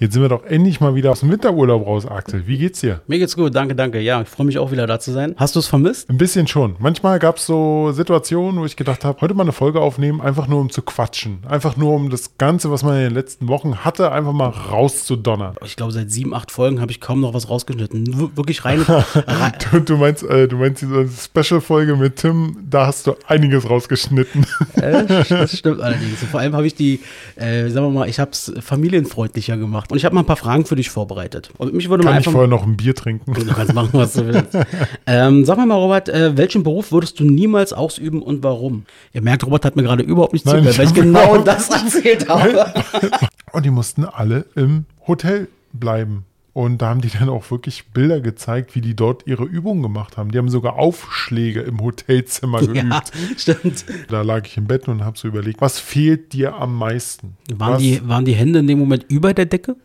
Jetzt sind wir doch endlich mal wieder aus dem Winterurlaub raus, Axel. Wie geht's dir? Mir geht's gut, danke, danke. Ja, ich freue mich auch wieder da zu sein. Hast du es vermisst? Ein bisschen schon. Manchmal gab es so Situationen, wo ich gedacht habe, heute mal eine Folge aufnehmen, einfach nur um zu quatschen. Einfach nur um das Ganze, was man in den letzten Wochen hatte, einfach mal rauszudonnern. Ich glaube, seit sieben, acht Folgen habe ich kaum noch was rausgeschnitten. Wirklich rein. rein. du, du, meinst, äh, du meinst diese Special-Folge mit Tim, da hast du einiges rausgeschnitten. Äh, das stimmt allerdings. Vor allem habe ich die, äh, sagen wir mal, ich habe es familienfreundlicher gemacht. Und ich habe mal ein paar Fragen für dich vorbereitet. Und mich würde Kann mal ich einfach. vorher noch ein Bier trinken? Du kannst machen, was du willst. ähm, sag mal, mal, Robert, äh, welchen Beruf würdest du niemals ausüben und warum? Ihr merkt, Robert hat mir gerade überhaupt nicht Nein, zugehört, weil ich genau das erzählt habe. Und die mussten alle im Hotel bleiben. Und da haben die dann auch wirklich Bilder gezeigt, wie die dort ihre Übungen gemacht haben. Die haben sogar Aufschläge im Hotelzimmer geübt. ja, stimmt. Da lag ich im Bett und habe so überlegt, was fehlt dir am meisten? Waren was, die, waren die Hände in dem Moment über der Decke?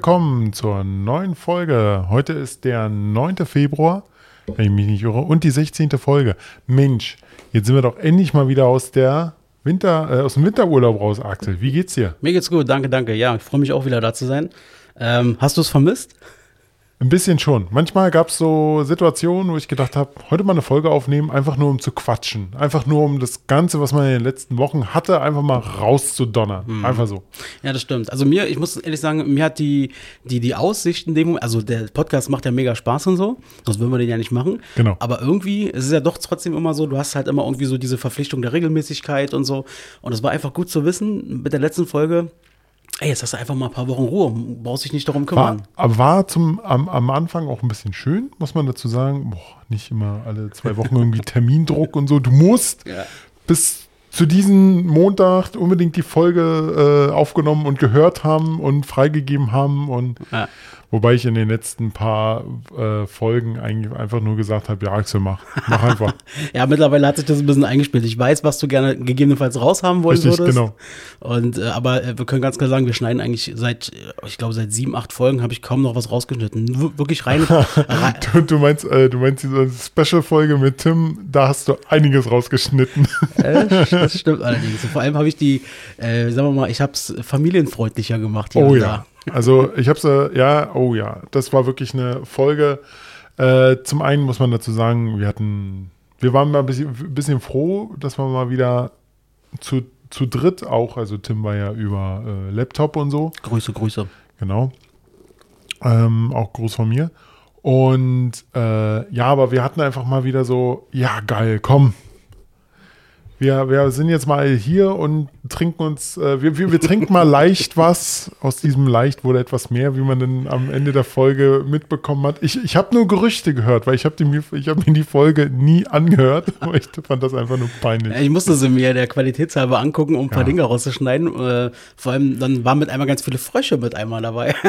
Willkommen zur neuen Folge. Heute ist der 9. Februar, wenn ich mich nicht irre, und die 16. Folge. Mensch, jetzt sind wir doch endlich mal wieder aus der Winter, äh, aus dem Winterurlaub raus, Axel. Wie geht's dir? Mir geht's gut, danke, danke. Ja, ich freue mich auch wieder da zu sein. Ähm, hast du es vermisst? Ein bisschen schon. Manchmal gab es so Situationen, wo ich gedacht habe, heute mal eine Folge aufnehmen, einfach nur um zu quatschen. Einfach nur um das Ganze, was man in den letzten Wochen hatte, einfach mal rauszudonnern. Mhm. Einfach so. Ja, das stimmt. Also mir, ich muss ehrlich sagen, mir hat die, die, die Aussicht in dem Moment, also der Podcast macht ja mega Spaß und so, sonst würden wir den ja nicht machen. Genau. Aber irgendwie, es ist ja doch trotzdem immer so, du hast halt immer irgendwie so diese Verpflichtung der Regelmäßigkeit und so. Und es war einfach gut zu wissen mit der letzten Folge, ey, jetzt hast du einfach mal ein paar Wochen Ruhe, brauchst dich nicht darum War, kümmern. aber war zum, am, am Anfang auch ein bisschen schön, muss man dazu sagen. Boah, nicht immer alle zwei Wochen irgendwie Termindruck und so. Du musst Ja. bis zu diesem Montag unbedingt die Folge äh, aufgenommen und gehört haben und freigegeben haben. Und Ja. Wobei ich in den letzten paar äh, Folgen eigentlich einfach nur gesagt habe, ja, Axel, mach. Mach einfach. Ja, mittlerweile hat sich das ein bisschen eingespielt. Ich weiß, was du gerne gegebenenfalls raushaben wollen Richtig, würdest. genau. Und äh, aber äh, wir können ganz klar sagen, wir schneiden eigentlich seit, äh, ich glaube, seit sieben, acht Folgen habe ich kaum noch was rausgeschnitten. W wirklich rein. Du, du meinst, äh, du meinst diese Special-Folge mit Tim, da hast du einiges rausgeschnitten. äh, das stimmt allerdings. Vor allem habe ich die, äh, sagen wir mal, ich habe es familienfreundlicher gemacht. hier Oh ja. Also ich habe es, äh, ja, oh ja, das war wirklich eine Folge. Äh, zum einen muss man dazu sagen, wir hatten, wir waren mal ein bisschen, ein bisschen froh, dass wir mal wieder zu, zu dritt auch, also Tim war ja über äh, Laptop und so. Grüße, Grüße. genau. Ähm, auch Gruß von mir. Und äh, ja, aber wir hatten einfach mal wieder so, ja geil, komm. Wir, wir sind jetzt mal hier und trinken uns, äh, wir, wir, wir trinken mal leicht was. Aus diesem leicht wurde etwas mehr, wie man dann am Ende der Folge mitbekommen hat. Ich, ich habe nur Gerüchte gehört, weil ich habe mir, hab mir die Folge nie angehört. Ich fand das einfach nur peinlich. Ja, Ich musste sie mir der Qualitätshalber angucken, um ein paar Ja. Dinge rauszuschneiden. Äh, vor allem, dann waren mit einmal ganz viele Frösche mit einmal dabei.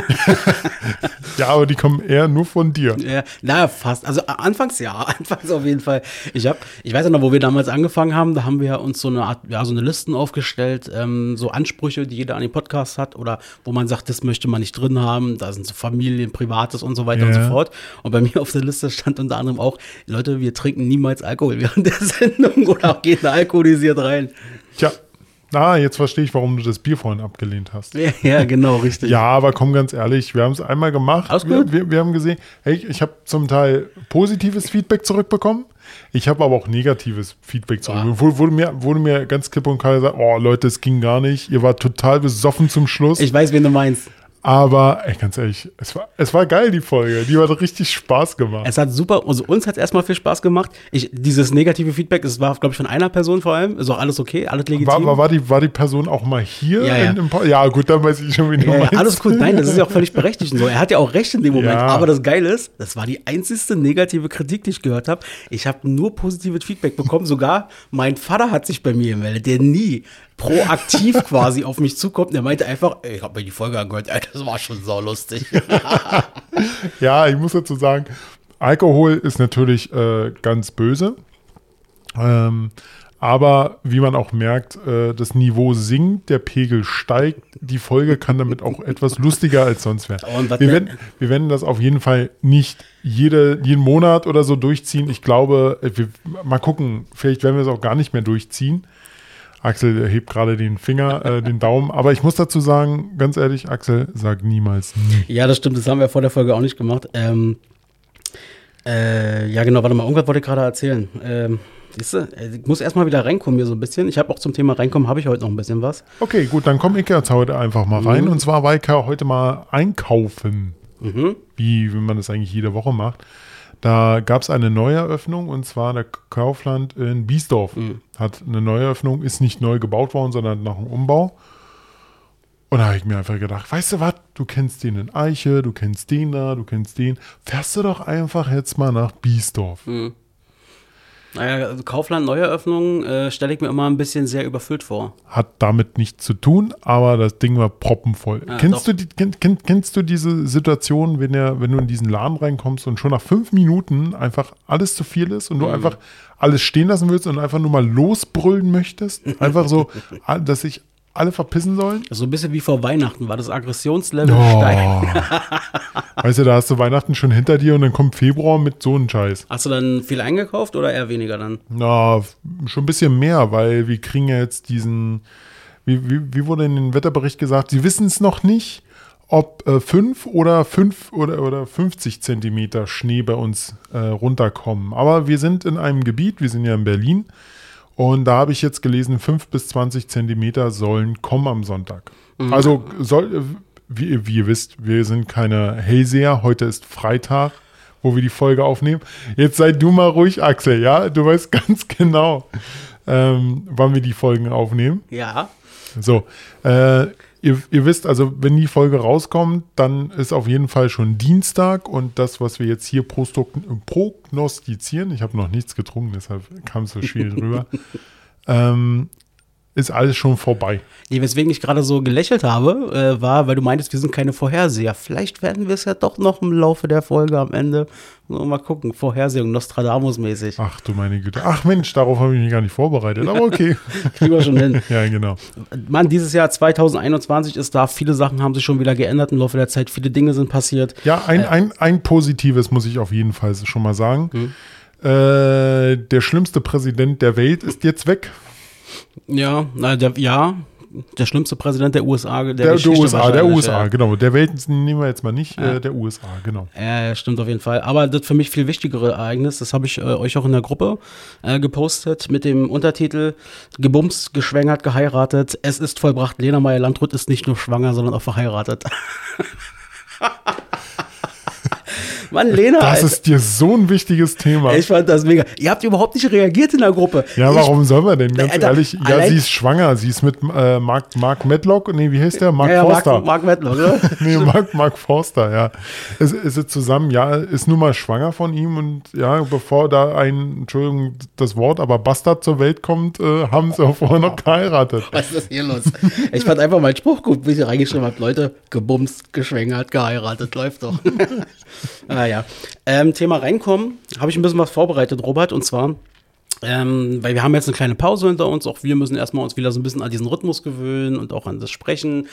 Ja, aber die kommen eher nur von dir. Ja, na, fast. Also anfangs ja, anfangs auf jeden Fall. Ich hab, ich weiß noch, wo wir damals angefangen haben, da haben wir uns so eine Art, ja, so eine Listen aufgestellt, ähm, so Ansprüche, die jeder an den Podcast hat oder wo man sagt, das möchte man nicht drin haben, da sind so Familien, Privates und so weiter und Ja. so fort. Und bei mir auf der Liste stand unter anderem auch, Leute, wir trinken niemals Alkohol während der Sendung oder auch gehen da alkoholisiert rein. Tja, ah, jetzt verstehe ich, warum du das Bier vorhin abgelehnt hast. Ja, ja genau, richtig. Ja, aber komm ganz ehrlich, wir haben es einmal gemacht. Alles wir, gut. wir, wir haben gesehen, hey, ich habe zum Teil positives Feedback zurückbekommen. Ich habe aber auch negatives Feedback zurückbekommen. Wurde, wurde, mir, wurde mir ganz klipp und klar gesagt, oh Leute, es ging gar nicht. Ihr wart total besoffen zum Schluss. Ich weiß, wen du meinst. Aber ey, ganz ehrlich, es war, es war geil, die Folge. Die hat richtig Spaß gemacht. Es hat super, also uns hat es erstmal viel Spaß gemacht. Ich, dieses negative Feedback, es war, glaube ich, von einer Person vor allem. Ist auch alles okay, alles legitim. War, war, war, die, war die Person auch mal hier? Ja, ja. Ja gut, dann weiß ich schon, wie Ja, ja, alles gut, nein, das ist ja auch völlig berechtigt so. Er hat ja auch recht in dem Moment. Ja. Aber das Geile ist, das war die einzigste negative Kritik, die ich gehört habe. Ich habe nur positives Feedback bekommen. Sogar mein Vater hat sich bei mir gemeldet, der nie proaktiv quasi auf mich zukommt. Der meinte einfach, ey, ich habe mir die Folge angehört, ey, das war schon so lustig. Ja, ich muss dazu sagen, Alkohol ist natürlich äh, ganz böse. Ähm, aber wie man auch merkt, äh, das Niveau sinkt, der Pegel steigt. Die Folge kann damit auch etwas lustiger als sonst werden. Und Wir werden, wir werden das auf jeden Fall nicht jede, jeden Monat oder so durchziehen. Ich glaube, äh, wir, mal gucken, vielleicht werden wir es auch gar nicht mehr durchziehen. Axel hebt gerade den Finger, äh, den Daumen. Aber ich muss dazu sagen, ganz ehrlich, Axel, sag niemals nie. ja, das stimmt, das haben wir vor der Folge auch nicht gemacht. Ähm, äh, ja, genau, warte mal, irgendwas wollte ich gerade erzählen. Ähm, siehst du, äh, ich muss erstmal wieder reinkommen hier so ein bisschen. Ich habe auch zum Thema reinkommen, habe ich heute noch ein bisschen was. Okay, gut, dann komm ich jetzt heute einfach mal rein. Und zwar war ich ja heute mal einkaufen, wie, wie man das eigentlich jede Woche macht. Da gab es eine Neueröffnung und zwar der Kaufland in Biesdorf. Hat eine Neueröffnung, ist nicht neu gebaut worden, sondern nach einem Umbau. Und da habe ich mir einfach gedacht, weißt du was, du kennst den in Eiche, du kennst den da, du kennst den. Fährst du doch einfach jetzt mal nach Biesdorf. Naja, also Kaufland Neueröffnung äh, stelle ich mir immer ein bisschen sehr überfüllt vor. hat damit nichts zu tun, aber das Ding war proppenvoll. Ja, kennst, doch. du die, kenn, kenn, kennst du diese Situation, wenn, der, wenn du in diesen Laden reinkommst und schon nach fünf Minuten einfach alles zu viel ist und Mhm. du einfach alles stehen lassen willst und einfach nur mal losbrüllen möchtest? Einfach so, ah, dass sich alle verpissen sollen? So ein bisschen wie vor Weihnachten war das Aggressionslevel Oh. steigt. weißt du, da hast du Weihnachten schon hinter dir und dann kommt Februar mit so einem Scheiß. Hast du dann viel eingekauft oder eher weniger dann? Na, schon ein bisschen mehr, weil wir kriegen ja jetzt diesen, wie, wie, wie wurde in dem Wetterbericht gesagt, sie wissen es noch nicht, ob äh, 5 oder 5 oder, oder 50 Zentimeter Schnee bei uns äh, runterkommen. Aber wir sind in einem Gebiet, wir sind ja in Berlin, und da habe ich jetzt gelesen, 5 bis 20 Zentimeter sollen kommen am Sonntag. Also soll, wie, wie ihr wisst, wir sind keine Hellseher, heute ist Freitag wo wir die Folge aufnehmen. Jetzt sei du mal ruhig, Axel, ja? Du weißt ganz genau, ähm, wann wir die Folgen aufnehmen. Ja. So, äh, ihr, ihr wisst also, wenn die Folge rauskommt, dann ist auf jeden Fall schon Dienstag und das, was wir jetzt hier prognostizieren, ich habe noch nichts getrunken, deshalb kam es so schwierig rüber, ähm, ist alles schon vorbei. Nee, weswegen ich gerade so gelächelt habe, äh, war, weil du meintest, wir sind keine Vorherseher. Vielleicht werden wir es ja doch noch im Laufe der Folge am Ende. So, mal gucken, Vorhersehung, Nostradamus-mäßig. Ach du meine Güte. Ach Mensch, darauf habe ich mich gar nicht vorbereitet, aber okay. Kriegen wir schon hin. ja, genau. Mann, dieses Jahr 2021 ist da, viele Sachen haben sich schon wieder geändert im Laufe der Zeit, viele Dinge sind passiert. Ja, ein, ein, ein positives muss ich auf jeden Fall schon mal sagen. Äh, der schlimmste Präsident der Welt ist jetzt weg. Ja, na, der, ja, der schlimmste Präsident der USA. Der, Der, der USA, der USA, ja. genau. Der Welt nehmen wir jetzt mal nicht, Ja. äh, der USA, genau. Ja, ja, stimmt auf jeden Fall. Aber das für mich viel wichtigere Ereignis, das habe ich äh, euch auch in der Gruppe äh, gepostet mit dem Untertitel Gebumst, geschwängert, geheiratet. Es ist vollbracht. Lena Meyer-Landrut ist nicht nur schwanger, sondern auch verheiratet. Mann, Lena, Das Alter. ist dir so ein wichtiges Thema. ich fand das mega. Ihr habt überhaupt nicht reagiert in der Gruppe. ja, warum soll man denn? Ganz Alter, ehrlich, ja, sie ist schwanger. Sie ist mit äh, Mark, Mark Medlock, nee, wie heißt der? Ich, Mark ja, ja, Forster. Mark, Mark Mettler, oder? nee, Mark, Mark Forster, ja. Ist, ist sie zusammen, ja, ist nun mal schwanger von ihm und ja, bevor da ein, Entschuldigung, das Wort, aber Bastard zur Welt kommt, äh, haben sie auch vorher noch geheiratet. Was ist hier los? Ich fand einfach meinen Spruch gut, wie ich reingeschrieben habe. Leute, gebumst, geschwängert, geheiratet, läuft doch. ah ja. Ähm, Thema reinkommen, habe ich ein bisschen was vorbereitet, Robert, und zwar, ähm, weil wir haben jetzt eine kleine Pause hinter uns, auch wir müssen erstmal uns wieder so ein bisschen an diesen Rhythmus gewöhnen und auch an das Sprechen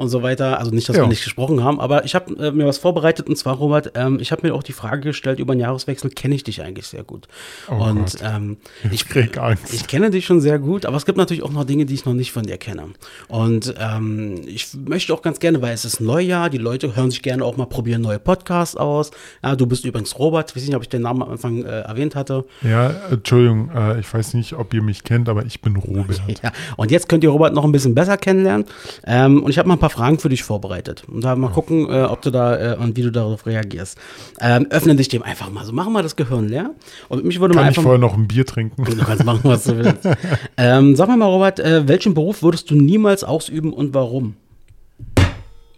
und so weiter. Also nicht, dass Ja. wir nicht gesprochen haben, aber ich habe äh, mir was vorbereitet und zwar, Robert, ähm, ich habe mir auch die Frage gestellt, über den Jahreswechsel kenne ich dich eigentlich sehr gut. Oh und ähm, Ich krieg Angst. ich kenne dich schon sehr gut, aber es gibt natürlich auch noch Dinge, die ich noch nicht von dir kenne. Und ähm, ich möchte auch ganz gerne, weil es ist Neujahr, die Leute hören sich gerne auch mal probieren neue Podcasts aus. Ja, du bist übrigens Robert, ich weiß nicht, ob ich den Namen am Anfang äh, erwähnt hatte. Ja, Entschuldigung, äh, ich weiß nicht, ob ihr mich kennt, aber ich bin Robert. Ja, und jetzt könnt ihr Robert noch ein bisschen besser kennenlernen. Ähm, und ich habe mal ein paar Fragen für dich vorbereitet. Und da mal gucken, äh, ob du da äh, und wie du darauf reagierst. Ähm, öffne dich dem einfach mal so. Machen wir das Gehirn leer. Und mich würde mal Kann ich einfach. vorher noch ein Bier trinken? Du kannst machen, was du willst. ähm, sag mal, mal, Robert, äh, welchen Beruf würdest du niemals ausüben und warum?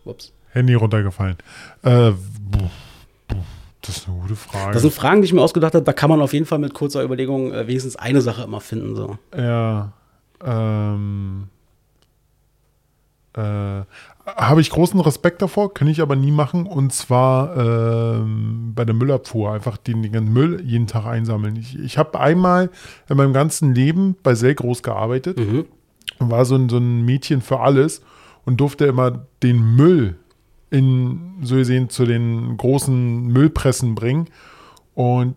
Ups. Handy runtergefallen. Äh, das ist eine gute Frage. Das sind Fragen, die ich mir ausgedacht habe. Da kann man auf jeden Fall mit kurzer Überlegung äh, wenigstens eine Sache immer finden. So. Ja, ähm, äh, habe ich großen Respekt davor, kann ich aber nie machen. Und zwar ähm, bei der Müllabfuhr einfach den, den Müll jeden Tag einsammeln. Ich, ich habe einmal in meinem ganzen Leben bei Selgros gearbeitet Mhm. und war so ein, so ein Mädchen für alles und durfte immer den Müll in, so gesehen, zu den großen Müllpressen bringen. Und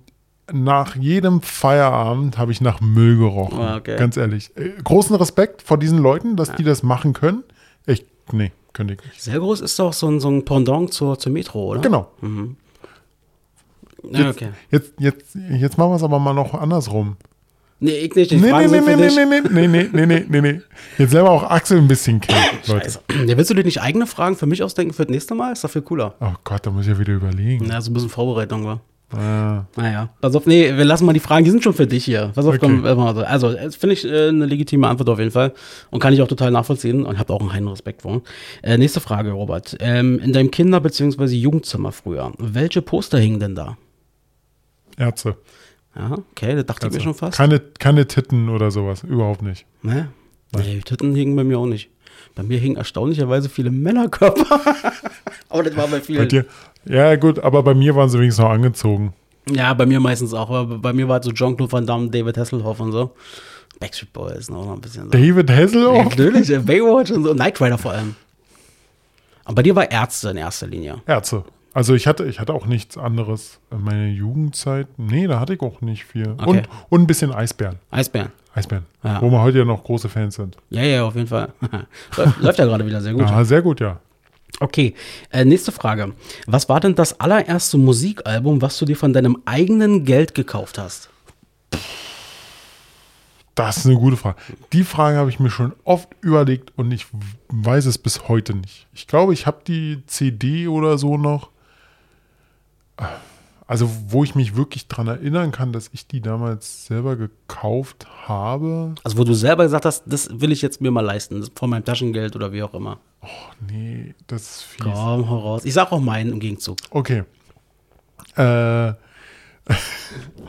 nach jedem Feierabend habe ich nach Müll gerochen. Ah, okay. Ganz ehrlich. Äh, großen Respekt vor diesen Leuten, dass die das machen können. Ich, nee, könnte ich nicht. Selgros ist doch so ein, so ein Pendant zur, zur Metro, oder? Genau. Ja, Jetzt, okay. jetzt, jetzt, jetzt machen wir es aber mal noch andersrum. Nee, ich nicht. Die Nee, nee, nee, nee, nee, nee, nee, nee, nee, nee, nee, nee. Jetzt selber auch Axel ein bisschen kennen, Leute. Ja, willst du dir nicht eigene Fragen für mich ausdenken für das nächste Mal? Ist doch viel cooler. Oh Gott, da muss ich ja wieder überlegen. Na, so ein bisschen Vorbereitung war. Ah. Naja. Pass auf, nee, wir lassen mal die Fragen, die sind schon für dich hier. Pass auf, Okay. komm, mal so. Also, das finde ich äh, eine legitime Antwort auf jeden Fall. Und kann ich auch total nachvollziehen und habe auch einen heiden Respekt vor. Äh, nächste Frage, Robert. Ähm, in deinem Kinder- bzw. Jugendzimmer früher, welche Poster hingen denn da? Ärzte. Ja, okay, das dachte ich mir schon fast. Keine, keine Titten oder sowas. Überhaupt nicht. Ne? Nee, Titten hingen bei mir auch nicht. Bei mir hingen erstaunlicherweise viele Männerkörper. Aber das war bei Bei vielen. dir? Ja, gut, aber bei mir waren sie wenigstens noch angezogen. Ja, bei mir meistens auch. Aber bei mir war es so Jean-Claude Van Damme, David Hasselhoff und so. Backstreet Boys noch ein bisschen so. David Ja, Hasselhoff? natürlich, äh, Baywatch und so. Knight Rider vor allem. Aber bei dir war Ärzte in erster Linie. Ärzte. Also ich hatte, ich hatte auch nichts anderes. in meiner Jugendzeit, nee, da hatte ich auch nicht viel. Okay. Und, und ein bisschen Eisbären. Eisbären. Eisbären. Ja. Wo wir heute ja noch große Fans sind. Ja, ja, auf jeden Fall. läuft, läuft ja gerade wieder sehr gut. Ja, sehr gut, ja. Okay, äh, nächste Frage. Was war denn das allererste Musikalbum, was du dir von deinem eigenen Geld gekauft hast? Das ist eine gute Frage. Die Frage habe ich mir schon oft überlegt und ich weiß es bis heute nicht. Ich glaube, ich habe die CD oder so noch. Also, wo ich mich wirklich dran erinnern kann, dass ich die damals selber gekauft habe. Also, wo du selber gesagt hast, das will ich jetzt mir mal leisten, von meinem Taschengeld oder wie auch immer. Oh, nee, das ist fies. Komm, hau raus. Ich sag auch meinen im Gegenzug. Okay. Äh.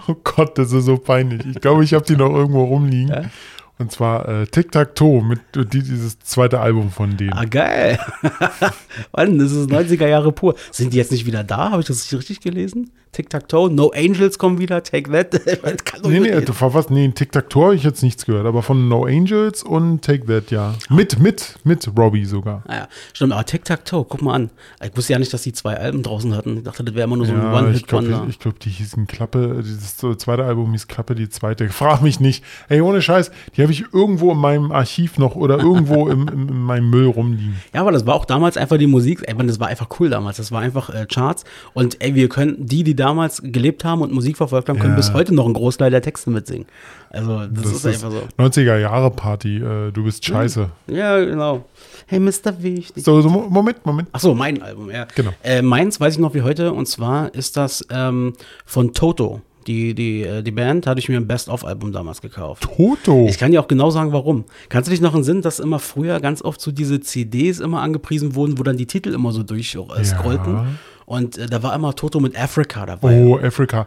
oh Gott, das ist so peinlich. Ich glaube, ich habe die noch irgendwo rumliegen. Und zwar äh, Tic Tac Toe mit die, dieses zweite Album von denen. Ah, geil. Mann, das ist 90er Jahre pur. Sind die jetzt nicht wieder da? Habe ich das richtig gelesen? Tic-Tac-Toe, No Angels kommen wieder, Take That. Das kann Nee, nee, du was? Nee, Tic Tac Toe habe ich jetzt nichts gehört, aber von No Angels und Take That, ja. Mit, mit, mit Robbie sogar. Ah ja, stimmt, aber Tic-Tac-Toe, guck mal an. Ich wusste ja nicht, dass die zwei Alben draußen hatten. Ich dachte, das wäre immer nur so ein Ja, ich One-Hit-Wonder. glaube, ich glaub, die hießen Klappe, dieses zweite Album hieß Klappe, die zweite. Frag mich nicht. Ey, ohne Scheiß, die habe ich irgendwo in meinem Archiv noch oder irgendwo im, im, in meinem Müll rumliegen. Ja, aber das war auch damals einfach die Musik, ey, man, das war einfach cool damals. Das war einfach äh, Charts. Und ey, wir können, die, die damals gelebt haben und Musik verfolgt haben, können Ja. bis heute noch einen Großteil der Texte mitsingen. Also, das, ist einfach so. 90er Jahre Party, äh, du bist scheiße. Ja, genau. Hey, Mr. Wichtig. So, so, Mo- Moment, Moment. Ach so, mein Album, ja. Genau. Äh, meins weiß ich noch wie heute und zwar ist das ähm, von Toto. Die, die, äh, die Band hatte ich mir ein Best-of-Album damals gekauft. Toto. Ich kann dir auch genau sagen, warum. Kannst du dich noch entsinnen, dass immer früher ganz oft so diese CDs immer angepriesen wurden, wo dann die Titel immer so durchscrollten? Ja. Und äh, da war immer Toto mit Africa dabei. Oh, Africa.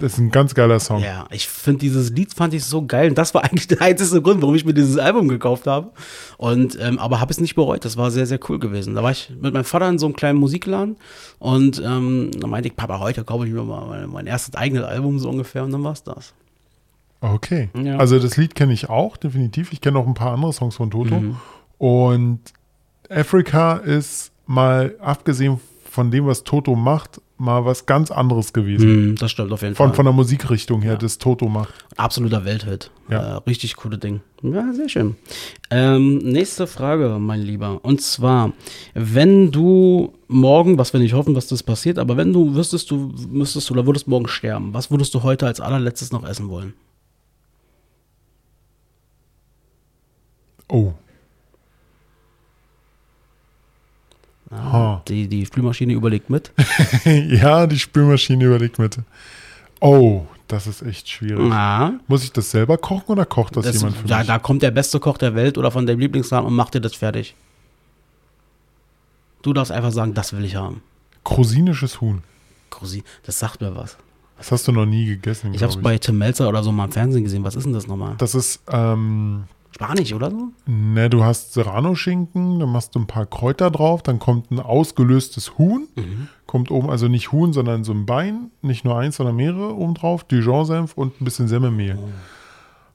Das ist ein ganz geiler Song. Ja, ich finde dieses Lied fand ich so geil und das war eigentlich der einzige Grund, warum ich mir dieses Album gekauft habe. Und ähm, aber habe es nicht bereut. Das war sehr sehr cool gewesen. Da war ich mit meinem Vater in so einem kleinen Musikladen und ähm, da meinte ich, Papa, heute kaufe ich mir mal mein, mein erstes eigenes Album so ungefähr und dann war's das. Okay. Ja. Also das Lied kenne ich auch, definitiv. Ich kenne noch ein paar andere Songs von Toto. Mhm. Und Africa ist mal, abgesehen von dem, was Toto macht, mal was ganz anderes gewesen. Mm, das stimmt auf jeden von, Fall. Von der Musikrichtung her, ja. das Toto macht. Absoluter Welthit. Ja. Äh, richtig coole Ding. Ja, sehr schön. Ähm, nächste Frage, mein Lieber. Und zwar, wenn du morgen, was wir nicht hoffen, dass das passiert, aber wenn du wüsstest, du müsstest du oder würdest morgen sterben, was würdest du heute als allerletztes noch essen wollen? Oh. Ha. Die, die Spülmaschine überlegt mit. ja, die Spülmaschine überlegt mit. Oh, das ist echt schwierig. Na, Muss ich das selber kochen oder kocht das, das, jemand für da, mich? da kommt der beste Koch der Welt oder von deinem Lieblingsladen und macht dir das fertig. Du darfst einfach sagen, das will ich haben. Krosinisches Huhn. Cosi, das sagt mir was. Das hast du noch nie gegessen, Ich habe es bei Tim Melzer oder so mal im Fernsehen gesehen. Was ist denn das nochmal? Das ist, ähm, Spanisch oder so? ne, du hast Serrano-Schinken, dann machst du ein paar Kräuter drauf, dann kommt ein ausgelöstes Huhn, Mhm. kommt oben, also nicht Huhn, sondern so ein Bein, nicht nur eins, sondern mehrere oben drauf, Dijon-Senf und ein bisschen Semmelmehl. Oh.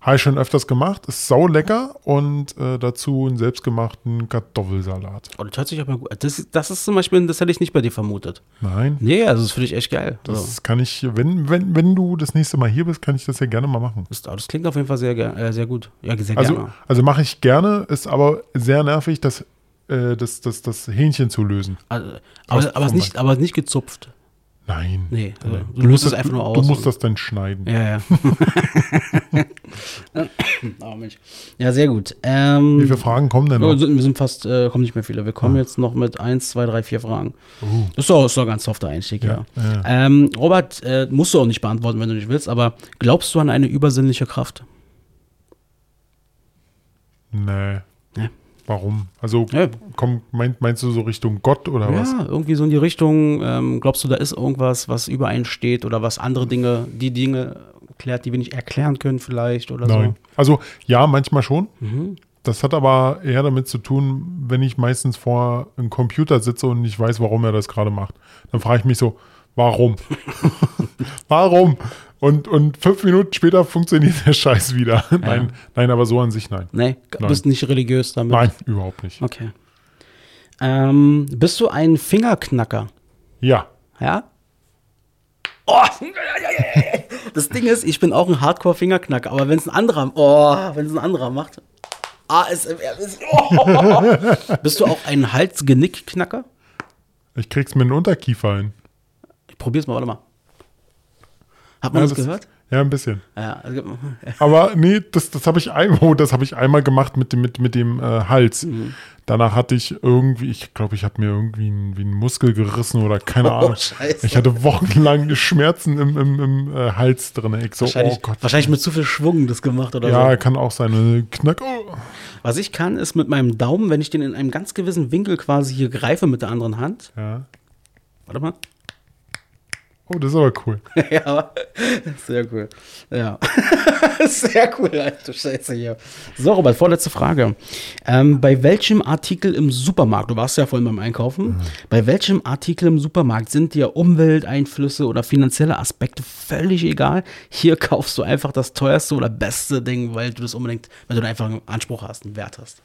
Habe ich schon öfters gemacht, ist sau lecker und äh, dazu einen selbstgemachten Kartoffelsalat. Oh, das hört sich aber gut. Das, das ist zum Beispiel, das hätte ich nicht bei dir vermutet. Nein, Nee, also das finde ich echt geil. das so. kann ich, wenn, wenn, wenn du das nächste Mal hier bist, kann ich das ja gerne mal machen. das, das klingt auf jeden Fall sehr, äh, sehr gut. Ja, sehr Also, gerne. also mache ich gerne, ist aber sehr nervig, das, äh, das, das, das Hähnchen zu lösen. Also, aber, aber, es nicht, aber nicht gezupft. Nein. Nee, also, du löst musst es einfach nur Du aus. musst das dann schneiden. Ja, ja. oh, Mensch. Ja, sehr gut. Ähm, Wie viele Fragen kommen denn noch? wir sind fast, äh, kommen nicht mehr viele. Wir kommen jetzt noch mit 1, 2, 3, 4 Fragen. Das ist doch, ist doch ein ganz softer Einstieg, ja. Ja, ja. Ähm, Robert, äh, musst du auch nicht beantworten, wenn du nicht willst, aber glaubst du an eine übersinnliche Kraft? nee. Ja. Warum? Also, Ja. komm, mein, meinst du so Richtung Gott oder was? Ja, irgendwie so in die Richtung, ähm, glaubst du, da ist irgendwas, was über einen steht oder was andere Dinge, die Dinge klärt, die wir nicht erklären können vielleicht oder Nein. Also, ja, manchmal schon. so? Mhm. Das hat aber eher damit zu tun, wenn ich meistens vor einem Computer sitze und nicht weiß, warum er das gerade macht. Dann frage ich mich so, warum? warum? Und, und fünf Minuten später funktioniert der Scheiß wieder. Nein, nein, aber so an sich nein. Nee, Nein. bist nicht religiös damit? Nein, überhaupt nicht. Okay. Ähm, bist du ein Fingerknacker? Ja. Ja? Oh, das Ding ist, ich bin auch ein Hardcore-Fingerknacker, aber wenn es ein anderer, oh, wenn es ein anderer macht. ASMR ist, oh. Bist du auch ein Hals-Genick-Knacker? Ich krieg's mit den Unterkiefer hin. Ich probier's mal, warte mal. Hat man Ja, das, gehört? Ja, ein bisschen. Ja, also, Aber nee, das, das habe ich einmal, oh, das habe ich einmal gemacht mit dem, mit, mit dem äh, Hals. Mhm. Danach hatte ich irgendwie, ich glaube, ich habe mir irgendwie einen, wie einen Muskel gerissen oder keine Oh, Ahnung. Scheiße. Ich hatte wochenlang Schmerzen im, im, im äh, Hals drin. Ich so, wahrscheinlich, oh Gott. wahrscheinlich mit zu viel Schwung das gemacht oder ja, so. kann auch sein. Knack. Oh. Was ich kann, ist mit meinem Daumen, wenn ich den in einem ganz gewissen Winkel quasi hier greife mit der anderen Hand. Ja. Warte mal. Oh, das ist aber cool. ja, aber sehr cool. Ja. sehr cool, alter Scheiße hier. So, Robert, vorletzte Frage. Ähm, bei welchem Artikel im Supermarkt, du warst ja vorhin beim Einkaufen, bei welchem Artikel im Supermarkt sind dir Umwelteinflüsse oder finanzielle Aspekte völlig egal? Hier kaufst du einfach das teuerste oder beste Ding, weil du das unbedingt, weil du da einfach einen Anspruch hast, einen Wert hast.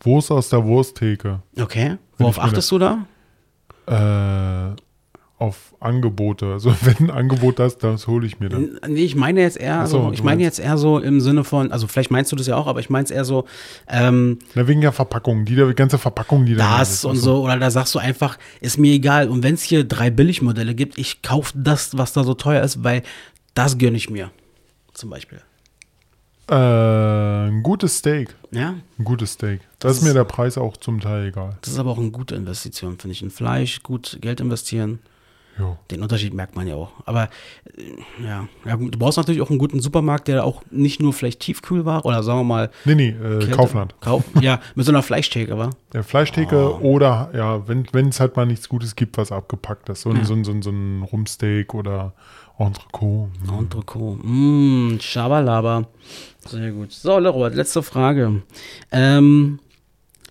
Wurst aus der Wursttheke. Okay. Worauf achtest du da? Äh, auf Angebote. Also wenn ein Angebot hast, das hole ich mir dann. Nee, ich meine jetzt eher, so, so, du ich meine jetzt eher so im Sinne von, also vielleicht meinst du das ja auch, aber ich meine es eher so, ähm, Na, wegen der Verpackung. Die, die ganze Verpackung, die da das und so, oder da sagst du einfach, ist mir egal. Und wenn es hier drei Billigmodelle gibt, ich kaufe das, was da so teuer ist, weil das gönne ich mir. Zum Beispiel. Äh, ein gutes Steak. Ja, Ein gutes Steak. Das Das ist mir ist- der Preis auch zum Teil egal. das ist aber auch eine gute Investition, finde ich. In Fleisch, gut Geld investieren. Jo. Den Unterschied merkt man ja auch. Aber äh, ja, ja du brauchst natürlich auch einen guten Supermarkt, der auch nicht nur vielleicht tiefkühl war oder sagen wir mal Nee, nee, äh, Kälte- Kaufland. Kauf, ja, mit so einer Fleischtheke, war. Der Fleischtheke Oh. oder, ja, wenn es halt mal nichts Gutes gibt, was abgepackt ist. So, ein so, ein- so, ein- so ein Rumsteak oder Entrecot. Hm. Entrecot. Mmh, Schabalaba. Sehr gut. So, Robert, letzte Frage. Ähm,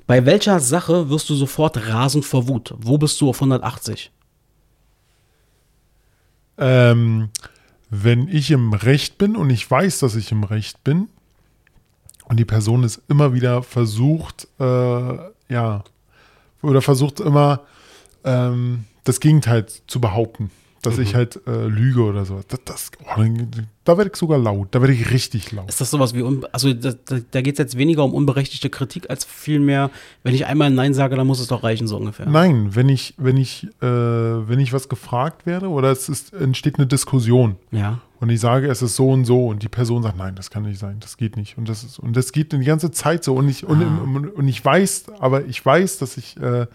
bei welcher Sache wirst du sofort rasend vor Wut? Wo bist du auf 180? Ähm, wenn ich im Recht bin und ich weiß, dass ich im Recht bin und die Person es immer wieder versucht, äh, ja, oder versucht immer ähm, das Gegenteil zu behaupten. Dass ich halt äh, lüge oder so. Das, das, oh, da werde ich sogar laut. Da werde ich richtig laut. Ist das sowas wie, also da, da, geht es jetzt weniger um unberechtigte Kritik als vielmehr, wenn ich einmal Nein sage, dann muss es doch reichen, so ungefähr. Nein, wenn ich, wenn ich, äh, wenn ich was gefragt werde oder es ist, entsteht eine Diskussion Ja. und ich sage, es ist so und so und die Person sagt, nein, das kann nicht sein, das geht nicht und das ist und das geht die ganze Zeit so und ich und, und, und ich weiß, aber ich weiß, dass ich äh,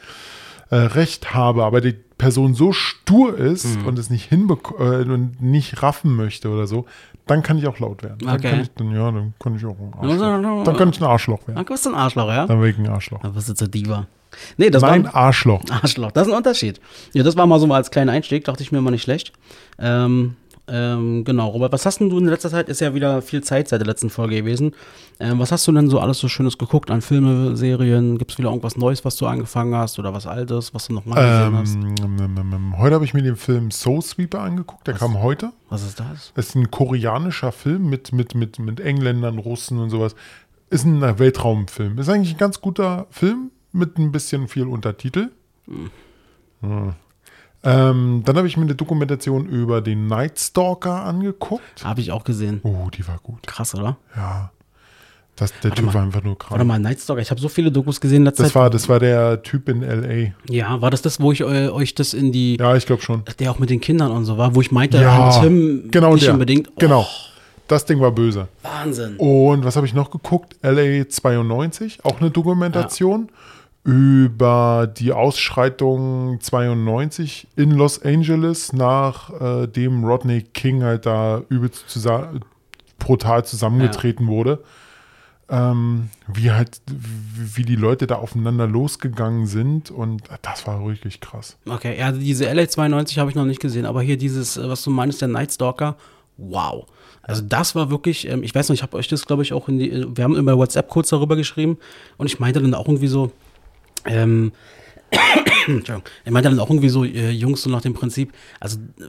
äh, Recht habe, aber die Person so stur ist Hm. und es nicht hinbekommt äh, und nicht raffen möchte oder so, dann kann ich auch laut werden. Dann Okay. kann ich, dann, ja, dann kann ich auch ein Arschloch. Dann kann ich ein Arschloch werden. Dann bist du ein Arschloch, ja? Dann werde ich ein Arschloch. Da bist du zur Diva. Nee, das Nein, war Arschloch. Arschloch. Das ist ein Unterschied. Ja, das war mal so mal als kleiner Einstieg, dachte ich mir mal nicht schlecht. Ähm, ähm, genau, Robert, was hast denn du in letzter Zeit? Ist ja wieder viel Zeit seit der letzten Folge gewesen. Ähm, was hast du denn so alles so Schönes geguckt an Filme, Serien? Gibt es wieder irgendwas Neues, was du angefangen hast oder was Altes, was du noch mal gesehen hast? Ähm, ähm, heute habe ich mir den Film Soul Sweeper angeguckt. Der kam heute. Was ist das? Es ist ein koreanischer Film mit, mit, mit, mit Engländern, Russen und sowas. Ist ein Weltraumfilm. Ist eigentlich ein ganz guter Film mit ein bisschen viel Untertitel. Hm. Ähm, dann habe ich mir eine Dokumentation über den Night Stalker angeguckt. Habe ich auch gesehen. Oh, die war gut. Krass, oder? Ja. Das, der Typ mal. war einfach nur Warte krank. mal, Nightstalker. Ich habe so viele Dokus gesehen in letzter Das Zeit. war, das war der Typ in L.A. ja, war das das, wo ich äh, euch das in die, Ja, ich glaube schon. der auch mit den Kindern und so war, wo ich meinte, Ja, Tim genau nicht der. unbedingt. Oh, Genau. Das Ding war böse. Wahnsinn. Und was habe ich noch geguckt? LA 92, auch eine Dokumentation über die Ausschreitung 92 in Los Angeles, nachdem Rodney King halt da übelst zusa brutal zusammengetreten wurde. Ähm, wie halt, wie die Leute da aufeinander losgegangen sind und das war wirklich krass. Okay, ja, diese LA92 habe ich noch nicht gesehen, aber hier dieses, äh, was du meinst, der Nightstalker, wow. Also das war wirklich, ähm, ich weiß noch, ich habe euch das, glaube ich, auch in die, äh, wir haben über WhatsApp kurz darüber geschrieben und ich meinte dann auch irgendwie so, ähm, Entschuldigung, ich meinte dann auch irgendwie so, äh, Jungs, so nach dem Prinzip, also äh,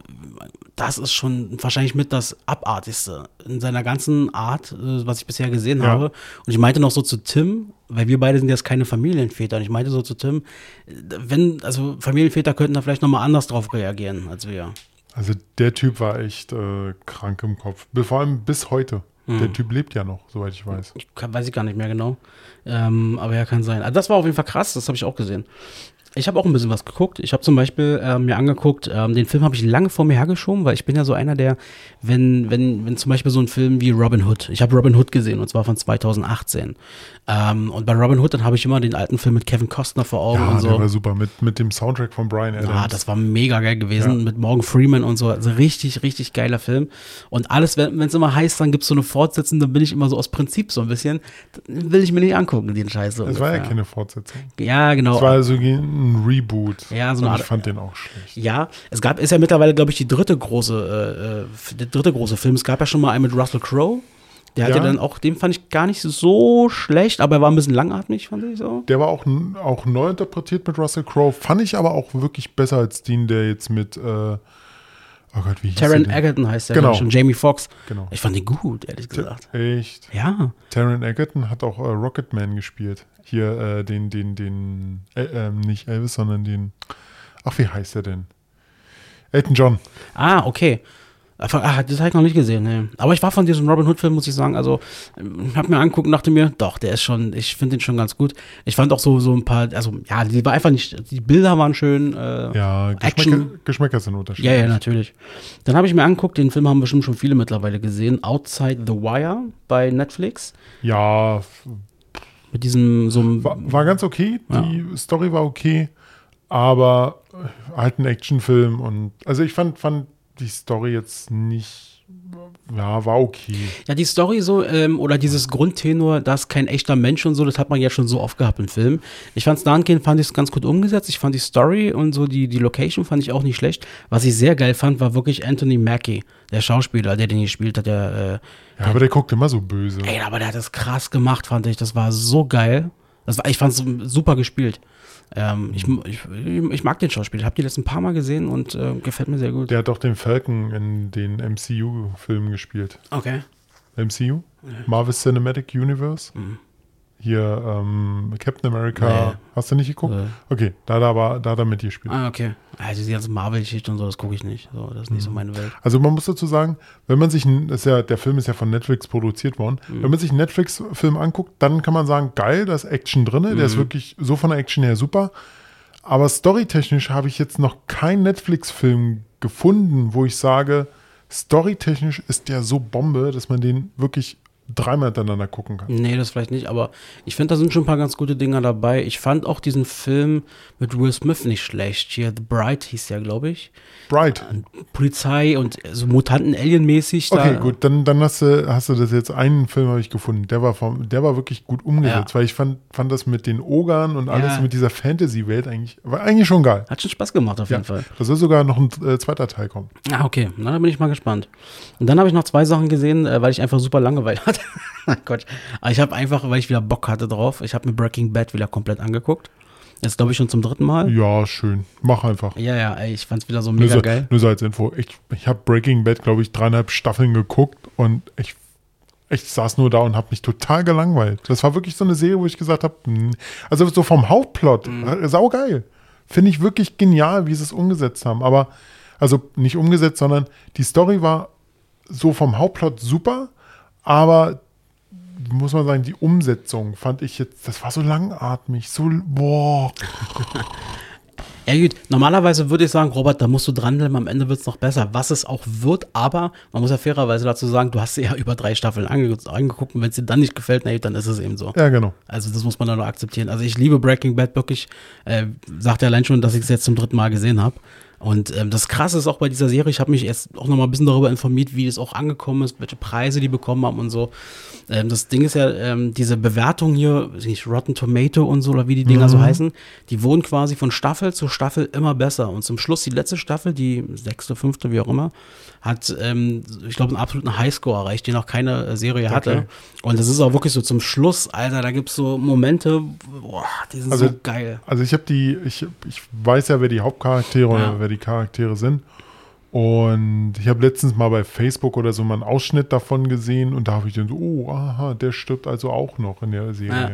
das ist schon wahrscheinlich mit das Abartigste in seiner ganzen Art, äh, was ich bisher gesehen Ja. habe. Und ich meinte noch so zu Tim, weil wir beide sind jetzt keine Familienväter. Und ich meinte so zu Tim, äh, wenn, also Familienväter könnten da vielleicht nochmal anders drauf reagieren als wir. Also der Typ war echt äh, krank im Kopf. Vor allem bis heute. Der Typ lebt ja noch, soweit ich weiß. Ich kann, weiß ich gar nicht mehr genau. Ähm, aber ja, kann sein. Also das war auf jeden Fall krass, das habe ich auch gesehen. Ich habe auch ein bisschen was geguckt. Ich habe zum Beispiel ähm, mir angeguckt, ähm, den Film habe ich lange vor mir hergeschoben, weil ich bin ja so einer, der, wenn, wenn, wenn zum Beispiel so ein Film wie Robin Hood, ich habe Robin Hood gesehen und zwar von 2018. Ähm, und bei Robin Hood, dann habe ich immer den alten Film mit Kevin Costner vor Augen Ja, und der so. war super mit, mit dem Soundtrack von Brian Adams. Ah, das war mega geil gewesen Ja. mit Morgan Freeman und so. Also richtig, richtig geiler Film. Und alles, wenn es immer heißt, dann gibt es so eine Fortsetzung, dann bin ich immer so aus Prinzip so ein bisschen, will ich mir nicht angucken, den Scheiß. So es war ja keine Fortsetzung. Ja, genau. Es war so ein Reboot. Ja, so eine Art- ich fand den auch schlecht. ja, es gab, ist ja mittlerweile, glaube ich, die dritte große, äh, äh, der dritte große Film. Es gab ja schon mal einen mit Russell Crowe. Der hat ja dann auch, den fand ich gar nicht so schlecht, aber er war ein bisschen langatmig, fand ich so. Der war auch, auch neu interpretiert mit Russell Crowe. Fand ich aber auch wirklich besser als den, der jetzt mit, äh, oh Gott, wie hieß Taron? Egerton heißt der, Genau. und Jamie Foxx. Genau. Ich fand den gut, ehrlich gesagt. Echt? Ja. Taron Egerton hat auch äh, Rocketman gespielt. Hier äh, den, den, den, äh, ähm, nicht Elvis, sondern den, ach, wie heißt der denn? Elton John. Ah, okay. Einfach- Ah, das habe ich noch nicht gesehen. Nee. Aber ich war von diesem Robin Hood-Film, muss ich sagen, also ich habe mir angeguckt und dachte mir, doch, der ist schon, ich finde den schon ganz gut. Ich fand auch so, so ein paar, also ja, die war einfach nicht, die Bilder waren schön. Äh, Ja. Geschmäcker, Geschmäcker sind unterschiedlich. Ja, ja, natürlich. Dann habe ich mir angeguckt, den Film haben bestimmt schon viele mittlerweile gesehen, Outside the Wire bei Netflix. Ja, Mit diesem, so einem, war, war ganz okay. Die Story war okay, aber äh, halt ein Actionfilm und also ich fand, fand die Story jetzt nicht, ja, war okay. ja, die Story so, ähm, oder dieses Grundtenor, das ist kein echter Mensch und so, das hat man ja schon so oft gehabt im Film. Ich fand es dahingehend, fand ich es ganz gut umgesetzt. Ich fand die Story und so, die, die Location fand ich auch nicht schlecht. Was ich sehr geil fand, war wirklich Anthony Mackie, der Schauspieler, der den gespielt hat, der, äh, Ja, aber der guckt immer so böse. Ey, aber der hat das krass gemacht, fand ich. Das war so geil. Das war, ich fand es super gespielt. Ähm, ich, ich, ich mag den Schauspieler. Ich habe die letzten paar Mal gesehen und äh, gefällt mir sehr gut. Der hat doch den Falcon in den MCU-Filmen gespielt. Okay. MCU? Marvel Cinematic Universe? Mhm. Hier ähm, Captain America. Nee. Hast du nicht geguckt? Nee. Okay, da er aber da er mitgespielt. Ah, okay. Also die ganze Marvel-Geschichte und so, das gucke ich nicht. So, das ist nicht so Mhm. meine Welt. Also man muss dazu sagen, wenn man sich, ist ja, der Film ist ja von Netflix produziert worden, Mhm. wenn man sich einen Netflix-Film anguckt, dann kann man sagen, geil, da ist Action drin, der Mhm. ist wirklich so von der Action her super. Aber storytechnisch habe ich jetzt noch keinen Netflix-Film gefunden, wo ich sage, storytechnisch ist der so Bombe, dass man den wirklich dreimal hintereinander gucken kann. Nee, das vielleicht nicht, aber ich finde, da sind schon ein paar ganz gute Dinger dabei. Ich fand auch diesen Film mit Will Smith nicht schlecht. Hier, The Bride hieß der, glaube ich. Bright. Polizei und so Mutanten-Alien-mäßig. da- Okay, gut, dann, dann hast, du, hast du das jetzt einen Film habe ich gefunden. Der war, vom, der war wirklich gut umgesetzt, Ja. weil ich fand, fand das mit den Ogern und alles Ja. mit dieser Fantasy-Welt eigentlich, war eigentlich schon geil. Hat schon Spaß gemacht, auf Ja, jeden Fall. da soll sogar noch ein äh, zweiter Teil kommen. Ah, okay. Na, da bin ich mal gespannt. Und dann habe ich noch zwei Sachen gesehen, äh, weil ich einfach super Langeweile hatte. Gott. Aber ich habe einfach, weil ich wieder Bock hatte drauf, ich habe mir Breaking Bad wieder komplett angeguckt. Jetzt glaube ich schon zum dritten Mal. Ja, schön. Mach einfach. Ja, ja, ey, ich fand's wieder so Nur mega so, geil. nur so als Info. Ich, ich habe Breaking Bad, glaube ich, dreieinhalb Staffeln geguckt und ich, ich saß nur da und habe mich total gelangweilt. Das war wirklich so eine Serie, wo ich gesagt habe, also so vom Hauptplot, Mhm. äh, saugeil. Finde ich wirklich genial, wie sie es umgesetzt haben. Aber, also nicht umgesetzt, sondern die Story war so vom Hauptplot super, aber muss man sagen, die Umsetzung fand ich jetzt, das war so langatmig, so, boah. Ja gut, normalerweise würde ich sagen, Robert, da musst du dranbleiben, am Ende wird es noch besser, was es auch wird, aber man muss ja fairerweise dazu sagen, du hast dir ja über drei Staffeln ange angeguckt und wenn es dir dann nicht gefällt, na gut, dann ist es eben so. Ja, genau. Also das muss man dann nur akzeptieren. Also ich liebe Breaking Bad wirklich, äh, sagt er allein schon, dass ich es jetzt zum dritten Mal gesehen habe. Und ähm, das Krasse ist auch bei dieser Serie, ich habe mich jetzt auch noch mal ein bisschen darüber informiert, wie es auch angekommen ist, welche Preise die bekommen haben und so. Ähm, das Ding ist ja, ähm, diese Bewertung hier, nicht, Rotten Tomato und so, oder wie die Dinger so heißen, die wurden quasi von Staffel zu Staffel immer besser. Und zum Schluss, die letzte Staffel, die sechste, fünfte, wie auch immer, hat, ähm, ich glaube, einen absoluten Highscore erreicht, den noch keine äh, Serie hatte. Okay. Und das ist auch wirklich so zum Schluss, Alter, da gibt es so Momente, boah, die sind Also- so geil. Also ich habe die, ich, ich weiß ja, wer die Hauptcharaktere Ja. oder wer die Charaktere sind. Und ich habe letztens mal bei Facebook oder so mal einen Ausschnitt davon gesehen und da habe ich dann so, oh, aha, der stirbt also auch noch in der Serie. Ja.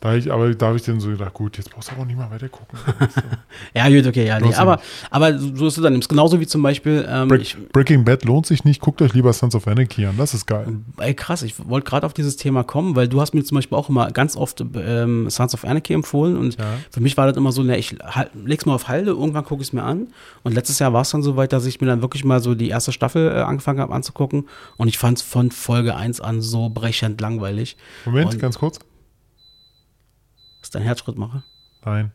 Da ich, aber da habe ich dann so gedacht, gut, jetzt brauchst du aber nicht mal weiter gucken. Ja, gut, okay, ja, nee, aber, aber so ist es dann. Ist genauso wie zum Beispiel, ähm, Break, ich, Breaking Bad lohnt sich nicht, guckt euch lieber Sons of Anarchy an, das ist geil. ey, krass, ich wollte gerade auf dieses Thema kommen, weil du hast mir zum Beispiel auch immer ganz oft ähm, Sons of Anarchy empfohlen und Ja. für mich war das immer so, ne, ich leg's mal auf Halde, irgendwann gucke ich es mir an und letztes Jahr war es dann so weit, dass ich mir dann wirklich mal so die erste Staffel äh, angefangen habe anzugucken und ich fand es von Folge 1 an so brechend langweilig. Moment, Und- ganz kurz. Ist dein Herzschritt mache? Nein.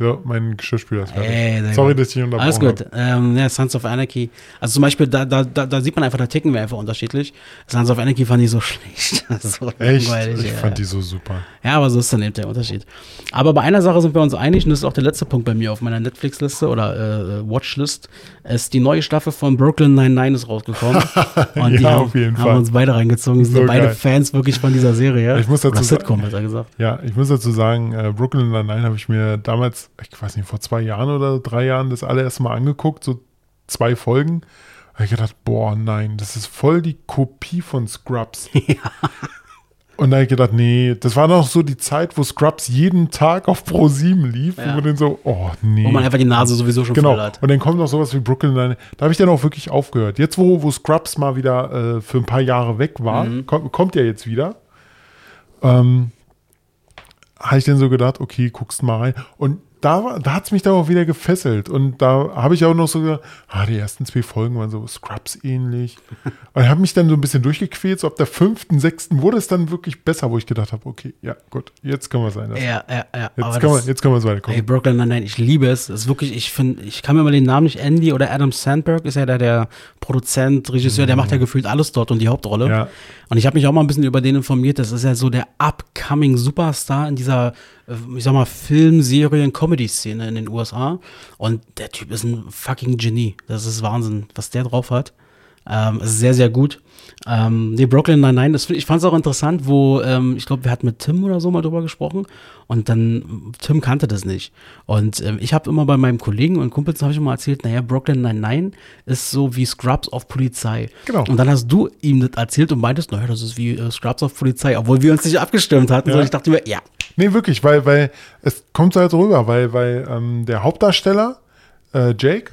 Ja, mein Geschirrspüler ist fertig. Ey, Sorry, dass ich ihn unterbrochen Alles gut. Ähm, ja, Sons of Anarchy. Also zum Beispiel, da, da, da, sieht man einfach, da ticken wir einfach unterschiedlich. Sons of Anarchy fand ich so schlecht. so Echt? Ich ja. fand die so super. Ja, aber so ist dann eben der Unterschied. Aber bei einer Sache sind wir uns einig, und das ist auch der letzte Punkt bei mir auf meiner Netflix-Liste oder äh, Watchlist, ist die neue Staffel von Brooklyn 99 ist rausgekommen. Und die Ja, haben, auf jeden haben Fall. uns beide reingezogen. Wir sind So beide geil. Fans wirklich von dieser Serie. Ich muss dazu oder sagen- Sitcom, besser gesagt. Ja, ich muss dazu sagen, äh, Brooklyn Nine-Nine habe ich mir damals, ich weiß nicht, vor zwei Jahren oder drei Jahren das allererste Mal angeguckt, so zwei Folgen. Da habe ich gedacht, boah, nein, das ist voll die Kopie von Scrubs. Und da habe ich gedacht, nee, das war noch so die Zeit, wo Scrubs jeden Tag auf Pro 7 lief. Ja. Und man dann so, oh, nee. Wo man einfach die Nase sowieso schon Genau. voll hat. Und dann kommt noch sowas wie Brooklyn Nine. Da habe ich dann auch wirklich aufgehört. Jetzt, wo, wo Scrubs mal wieder äh, für ein paar Jahre weg war, Mhm. kommt, kommt ja jetzt wieder. Ähm, habe ich dann so gedacht, okay, guckst mal rein. Und da, da hat es mich dann auch wieder gefesselt. Und da habe ich auch noch so gedacht, ah, die ersten zwei Folgen waren so Scrubs ähnlich. Und ich habe mich dann so ein bisschen durchgequält. So ab der fünften, sechsten wurde es dann wirklich besser, wo ich gedacht habe, okay, ja, gut, jetzt können wir sein. Ja, ja, ja. Jetzt, wir, das- jetzt wir es weiterkommen. Ey, Brooklyn Nine-Nine, ich liebe es. Das ist wirklich, ich finde, ich kann mir mal den Namen nicht, Andy oder Adam Sandberg ist ja der, der Produzent, Regisseur, der macht ja gefühlt alles dort und die Hauptrolle. Mhm. Ja. Und ich habe mich auch mal ein bisschen über den informiert. Das ist ja so der upcoming Superstar in dieser, ich sag mal, Film-Serien-Comedy-Szene in den USA. Und der Typ ist ein fucking Genie. Das ist Wahnsinn, was der drauf hat. Ähm, ist sehr, sehr gut. Ähm, nee, Brooklyn das find- ich fand es auch interessant, wo, ähm, ich glaube, wir hatten mit Tim oder so mal drüber gesprochen und dann, Tim kannte das nicht. Und ähm, ich habe immer bei meinem Kollegen und Kumpels habe ich immer erzählt, naja, Brooklyn Nine-Nine ist so wie Scrubs auf Polizei. Genau. Und dann hast du ihm das erzählt und meintest, naja, das ist wie äh, Scrubs auf Polizei, obwohl wir uns nicht abgestimmt hatten. Ja. So, ich dachte mir, ja, Nee, wirklich, weil, weil es kommt so halt rüber, weil, weil ähm, der Hauptdarsteller, äh, Jake,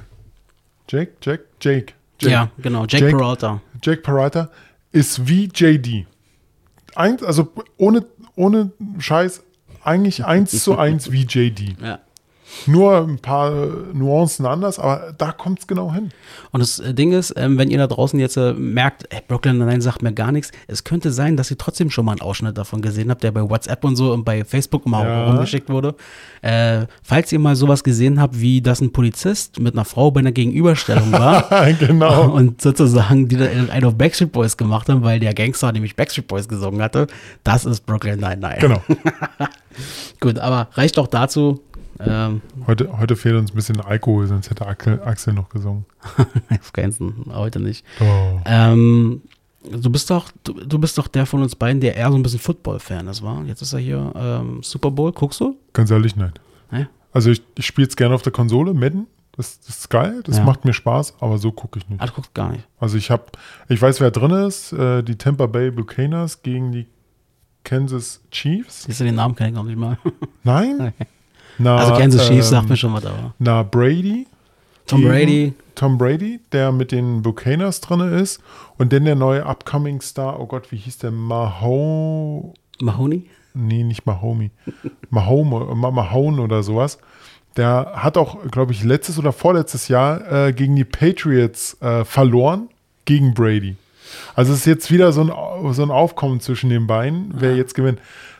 Jake, Jake, Jake, Jake, ja, genau, Jake, Jake- Peralta. Jake Peralta ist wie JD. Eins, also ohne, ohne Scheiß, eigentlich eins zu eins wie JD. Ja. Nur ein paar Nuancen anders, aber da kommt es genau hin. Und das äh, Ding ist, ähm, wenn ihr da draußen jetzt äh, merkt, ey, Brooklyn Nine sagt mir gar nichts, es könnte sein, dass ihr trotzdem schon mal einen Ausschnitt davon gesehen habt, der bei WhatsApp und so und bei Facebook immer Ja. rumgeschickt wurde. Äh, falls ihr mal sowas gesehen habt, wie dass ein Polizist mit einer Frau bei einer Gegenüberstellung war genau. und sozusagen die da einen auf Backstreet Boys gemacht haben, weil der Gangster nämlich Backstreet Boys gesungen hatte, das ist Brooklyn Nine-Nine. Genau. Gut, aber reicht auch dazu. Ähm, Heute, heute fehlt uns ein bisschen Alkohol, sonst hätte Axel, Axel noch gesungen. auf keinen heute nicht. Oh. Ähm, du bist doch, du, du bist doch der von uns beiden, der eher so ein bisschen Football-Fan ist, war? Jetzt ist er hier ähm, Super Bowl, guckst du? Ganz ehrlich, nein. Ne? Also ich, ich spiele es gerne auf der Konsole, Madden. Das, das ist geil, das Ja. macht mir Spaß, aber so gucke ich nicht. Ah, du guckst gar nicht. Also ich habe, ich weiß, wer drin ist, äh, die Tampa Bay Buccaneers gegen die Kansas Chiefs. Siehst du, den Namen kenne ich noch nicht mal. Nein? Na, Also Kansas Chiefs ähm, sagt mir schon was, aber. Na, Brady. Tom Brady. Tom Brady, der mit den Buccaneers drin ist. Und dann der neue Upcoming Star, oh Gott, wie hieß der? Maho... Mahoney? Nee, nicht Mahomi. Mahome, Ma- Mahone oder sowas. Der hat auch, glaube ich, letztes oder vorletztes Jahr äh, gegen die Patriots äh, verloren, gegen Brady. Also es ist jetzt wieder so ein, so ein Aufkommen zwischen den beiden, wer jetzt gewinnt.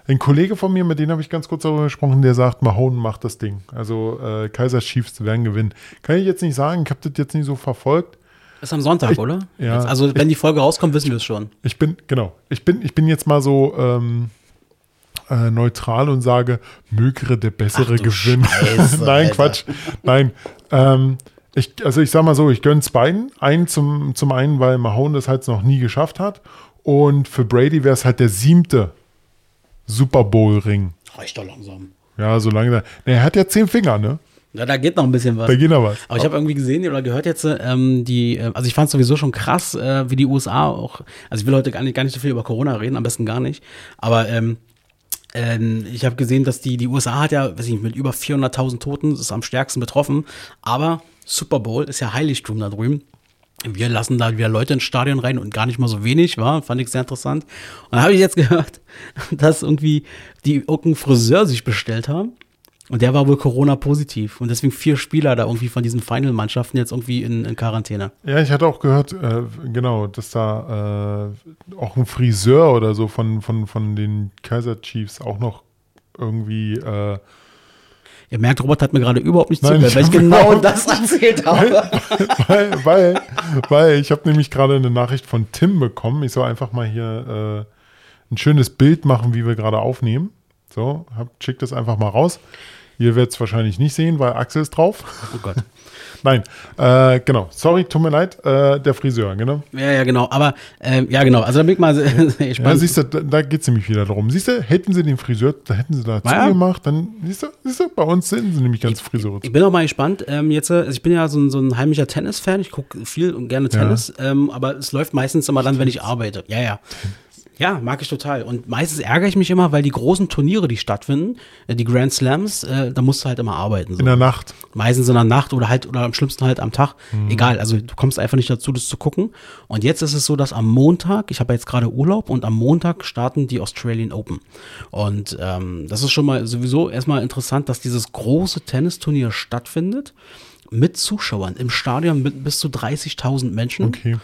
Ein Kollege von mir, mit dem habe ich ganz kurz darüber gesprochen, der sagt, Mahone macht das Ding. Also äh, Kaiser Chiefs werden gewinnen. Kann ich jetzt nicht sagen, ich habe das jetzt nicht so verfolgt. Ist am Sonntag, Ich- oder? ja. Jetzt, also, wenn die Folge rauskommt, wissen wir es schon. Ich bin, genau, ich bin, ich bin jetzt mal so ähm, äh, neutral und sage, mögere der Bessere gewinnen. Scheiße, Nein. Quatsch. Nein. Ähm, ich, also ich sag mal so, ich gönn's beiden. Einen zum, zum einen, weil Mahone das halt noch nie geschafft hat. Und für Brady wäre es halt der siebte Super Bowl-Ring. Reicht doch langsam. Ja, so lange. Nee, er hat ja zehn Finger, ne? Ja, da geht noch ein bisschen was. Da geht noch was. Aber ich habe irgendwie gesehen oder gehört jetzt, ähm, die, äh, also ich fand es sowieso schon krass, äh, wie die USA auch, also ich will heute gar nicht, gar nicht so viel über Corona reden, am besten gar nicht, aber ähm, ähm, ich habe gesehen, dass die, die USA hat ja, weiß ich nicht, mit über 400.000 Toten, ist am stärksten betroffen, aber Super Bowl ist ja Heiligtum da drüben. Wir lassen da wieder Leute ins Stadion rein und gar nicht mal so wenig, war, fand ich sehr interessant. Und da habe ich jetzt gehört, dass irgendwie die irgendeinen Friseur sich bestellt haben. Und der war wohl Corona-positiv. Und deswegen vier Spieler da irgendwie von diesen Final-Mannschaften jetzt irgendwie in, in Quarantäne. Ja, ich hatte auch gehört, äh, genau, dass da äh, auch ein Friseur oder so von, von, von den Kaiser Chiefs auch noch irgendwie äh, Ihr merkt, Robert hat mir gerade überhaupt nicht zugehört, ich weil ich genau das erzählt habe. weil, weil, weil ich habe nämlich gerade eine Nachricht von Tim bekommen. Ich soll einfach mal hier äh, ein schönes Bild machen, wie wir gerade aufnehmen. So, hab, schick das einfach mal raus. Ihr werdet es wahrscheinlich nicht sehen, weil Axel ist drauf. Oh Gott. Nein, äh, genau. Sorry, tut mir leid, äh, der Friseur, genau. Ja, ja, genau. Aber, ähm, ja, genau. Also da bin ich mal Ja, siehst du, da, da geht es nämlich wieder darum. Siehst du, hätten sie den Friseur, da hätten sie da Ja. zugemacht, dann, siehst du, siehst du, bei uns sind sie nämlich ganz Friseure. Ich bin auch mal gespannt. Ähm, jetzt, äh, also ich bin ja so ein, so ein heimlicher Tennis-Fan. Ich gucke viel und gerne Tennis. Ähm, aber es läuft meistens immer dann, wenn ich arbeite. Ja, ja. Ja, mag ich total. Und meistens ärgere ich mich immer, weil die großen Turniere, die stattfinden, äh, die Grand Slams, äh, da musst du halt immer arbeiten. So. In der Nacht. Meistens in der Nacht oder halt oder am schlimmsten halt am Tag. Egal, also du kommst einfach nicht dazu, das zu gucken. Und jetzt ist es so, dass am Montag, ich habe jetzt gerade Urlaub und am Montag starten die Australian Open. Und ähm, das ist schon mal sowieso erstmal interessant, dass dieses große Tennisturnier stattfindet mit Zuschauern im Stadion mit bis zu 30.000 Menschen. Okay.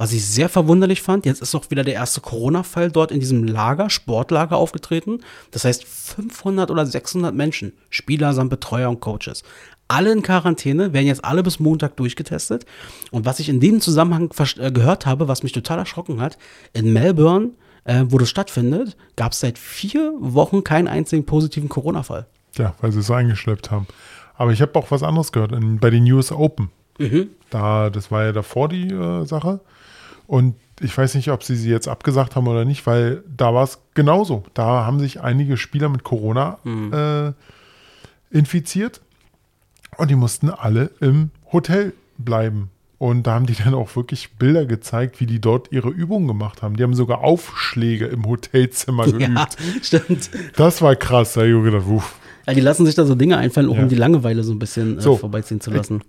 Was ich sehr verwunderlich fand, jetzt ist auch wieder der erste Corona-Fall dort in diesem Lager, Sportlager aufgetreten. Das heißt 500 oder 600 Menschen, Spieler samt Betreuer und Coaches. Alle in Quarantäne, werden jetzt alle bis Montag durchgetestet. Und was ich in dem Zusammenhang äh, gehört habe, was mich total erschrocken hat, in Melbourne, äh, wo das stattfindet, gab es seit vier Wochen keinen einzigen positiven Corona-Fall. Ja, weil sie es so eingeschleppt haben. Aber ich habe auch was anderes gehört in, bei den US Open. Da, das war ja davor die äh, Sache. Und ich weiß nicht, ob sie sie jetzt abgesagt haben oder nicht, weil da war es genauso. Da haben sich einige Spieler mit Corona äh, infiziert und die mussten alle im Hotel bleiben. Und da haben die dann auch wirklich Bilder gezeigt, wie die dort ihre Übungen gemacht haben. Die haben sogar Aufschläge im Hotelzimmer geübt. Ja, stimmt. Das war krass. Da habe ich gedacht. Ja, die lassen sich da so Dinge einfallen, auch Ja. um die Langeweile so ein bisschen äh, So. vorbeiziehen zu lassen.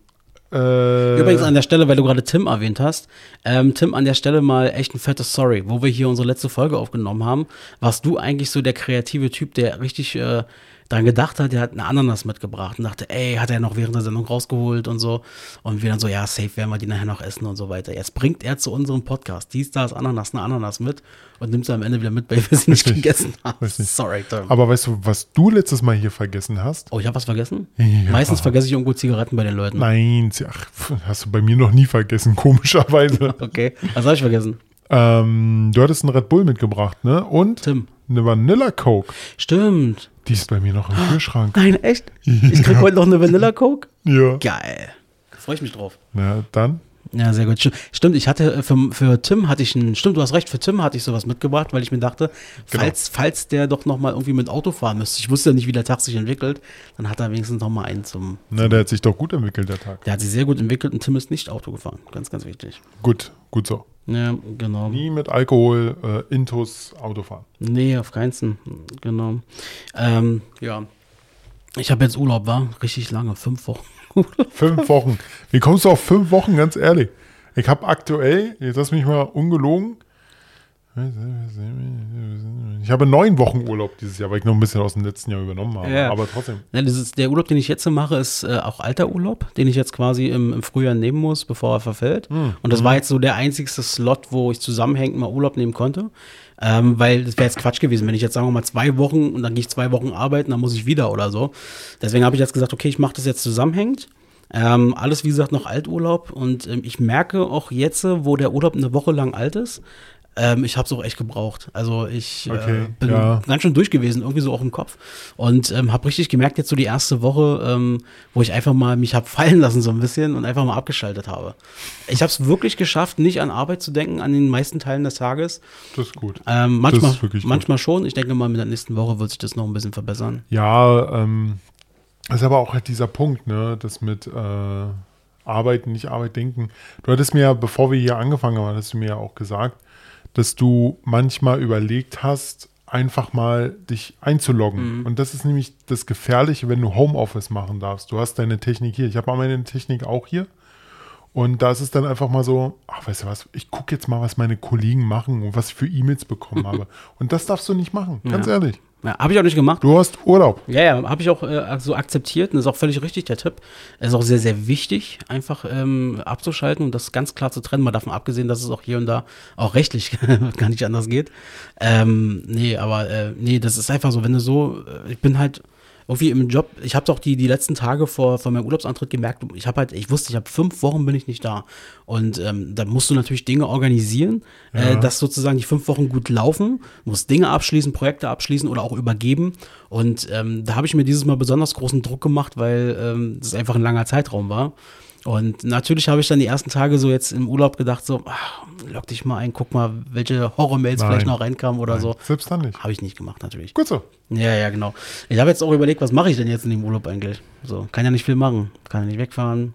Äh, Übrigens an der Stelle, weil du gerade Tim erwähnt hast, ähm, Tim, an der Stelle mal echt ein fettes Sorry, wo wir hier unsere letzte Folge aufgenommen haben, warst du eigentlich so der kreative Typ, der richtig äh, dran gedacht hat, der hat eine Ananas mitgebracht und dachte, ey, hat er noch während der Sendung rausgeholt und so. Und wir dann so, ja, safe werden wir die nachher noch essen und so weiter. Jetzt bringt er zu unserem Podcast, dies, das, Ananas, eine Ananas mit und nimmt sie am Ende wieder mit, weil wir sie nicht Richtig. gegessen haben. Richtig. Sorry, Tim. aber weißt du, was du letztes Mal hier vergessen hast? oh, ich habe was vergessen? Ja. Meistens vergesse ich irgendwo Zigaretten bei den Leuten. Nein, ach, hast du bei mir noch nie vergessen, komischerweise. Okay, was habe ich vergessen? ähm, du hattest einen Red Bull mitgebracht, ne? Und Tim. eine Vanilla Coke. Stimmt. Die ist bei mir noch im Kühlschrank. Nein, echt? Ich krieg heute noch eine Vanilla Coke? Ja. Geil. Freue ich mich drauf. Na, dann. Ja, sehr gut. Sti- Stimmt, ich hatte äh, für, für Tim hatte ich ein, stimmt, du hast recht, für Tim hatte ich sowas mitgebracht, weil ich mir dachte, Genau. falls, falls der doch noch mal irgendwie mit Auto fahren müsste, ich wusste ja nicht, wie der Tag sich entwickelt, dann hat er wenigstens noch mal einen zum, Na, der hat sich doch gut entwickelt, der Tag. der hat sich sehr gut entwickelt und Tim ist nicht Auto gefahren. Ganz, ganz wichtig. Gut, gut so. Ja, genau. Nie mit Alkohol, äh, Intus, Autofahren. Nee, auf keinen Fall. Genau. Ähm, ja. Ich habe jetzt Urlaub, war richtig lange, fünf Wochen. Fünf Wochen. Wie kommst du auf fünf Wochen, ganz ehrlich? Ich habe aktuell, jetzt lass mich mal ungelogen, ich habe neun Wochen Urlaub dieses Jahr, weil ich noch ein bisschen aus dem letzten Jahr übernommen habe. Ja. Aber trotzdem. Ja, das ist, der Urlaub, den ich jetzt mache, ist äh, auch alter Urlaub, den ich jetzt quasi im, im Frühjahr nehmen muss, bevor er verfällt. Und das war jetzt so der einzigste Slot, wo ich zusammenhängend mal Urlaub nehmen konnte. Ähm, weil das wäre jetzt Quatsch gewesen, wenn ich jetzt sagen wir mal zwei Wochen und dann gehe ich zwei Wochen arbeiten, dann muss ich wieder oder so. Deswegen habe ich jetzt gesagt, okay, ich mache das jetzt zusammenhängend. Ähm, alles, wie gesagt, noch Alturlaub. Und ähm, ich merke auch jetzt, wo der Urlaub eine Woche lang alt ist, ähm, ich habe es auch echt gebraucht. Also ich Okay, äh, bin ja. ganz schön durch gewesen, irgendwie so auch im Kopf. Und ähm, habe richtig gemerkt, jetzt so die erste Woche, ähm, wo ich einfach mal mich habe fallen lassen so ein bisschen und einfach mal abgeschaltet habe. Ich habe es wirklich geschafft, nicht an Arbeit zu denken, an den meisten Teilen des Tages. Das ist gut. Ähm, manchmal, ist gut. manchmal schon. Ich denke mal, mit der nächsten Woche wird sich das noch ein bisschen verbessern. Ja, ähm, das ist aber auch halt dieser Punkt, ne, das mit äh, Arbeiten, nicht Arbeit denken. Du hattest mir ja, bevor wir hier angefangen haben, hattest du mir ja auch gesagt, dass du manchmal überlegt hast, einfach mal dich einzuloggen. Und das ist nämlich das Gefährliche, wenn du Homeoffice machen darfst. Du hast deine Technik hier. Ich habe meine Technik auch hier. Und da ist es dann einfach mal so, ach, weißt du was, ich gucke jetzt mal, was meine Kollegen machen und was ich für E-Mails bekommen habe. Und das darfst du nicht machen, ganz Ja. ehrlich. Ja, habe ich auch nicht gemacht. Du hast Urlaub. Ja, ja, habe ich auch äh, so akzeptiert und das ist auch völlig richtig, der Tipp. Es ist auch sehr, sehr wichtig, einfach ähm, abzuschalten und das ganz klar zu trennen, mal davon abgesehen, dass es auch hier und da auch rechtlich gar nicht anders geht. Ähm, nee, aber äh, nee, das ist einfach so, wenn du so, äh, ich bin halt irgendwie im Job, ich habe doch die, die letzten Tage vor, vor meinem Urlaubsantritt gemerkt, ich habe halt, ich wusste, ich habe fünf Wochen bin ich nicht da. Und ähm, da musst du natürlich Dinge organisieren, äh, dass sozusagen die fünf Wochen gut laufen, musst Dinge abschließen, Projekte abschließen oder auch übergeben. Und ähm, da habe ich mir dieses Mal besonders großen Druck gemacht, weil ähm, das einfach ein langer Zeitraum war. Und natürlich habe ich dann die ersten Tage so jetzt im Urlaub gedacht, so, ach, log dich mal ein, guck mal, welche Horrormails vielleicht noch reinkamen oder Nein, so. Selbst dann nicht. Habe ich nicht gemacht, natürlich. Gut so. Ja, ja, genau. Ich habe jetzt auch überlegt, was mache ich denn jetzt in dem Urlaub eigentlich? So, kann ja nicht viel machen. Kann ja nicht wegfahren.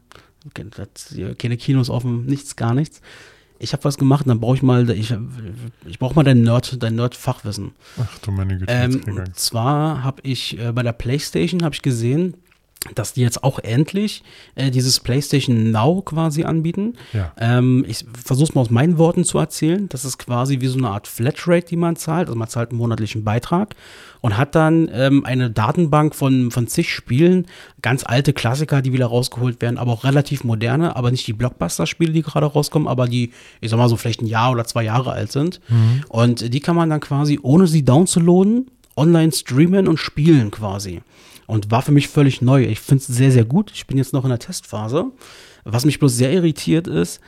Keine Kinos offen, nichts, gar nichts. Ich habe was gemacht, dann brauche ich mal, ich, ich brauche mal dein Nerd, dein Nerd-Fachwissen. Ach du meine Güte, Ähm, und zwar habe ich äh, bei der PlayStation habe ich gesehen, dass die jetzt auch endlich äh, dieses PlayStation Now quasi anbieten. Ja. Ähm, ich versuche es mal aus meinen Worten zu erzählen. Das ist quasi wie so eine Art Flatrate, die man zahlt. Also man zahlt einen monatlichen Beitrag und hat dann ähm, eine Datenbank von, von zig Spielen, ganz alte Klassiker, die wieder rausgeholt werden, aber auch relativ moderne, aber nicht die Blockbuster-Spiele, die gerade rauskommen, aber die, ich sag mal so, vielleicht ein Jahr oder zwei Jahre alt sind. Und die kann man dann quasi, ohne sie downzuladen, online streamen und spielen quasi. Und war für mich völlig neu. Ich finde es sehr, sehr gut. Ich bin jetzt noch in der Testphase. Was mich bloß sehr irritiert ist,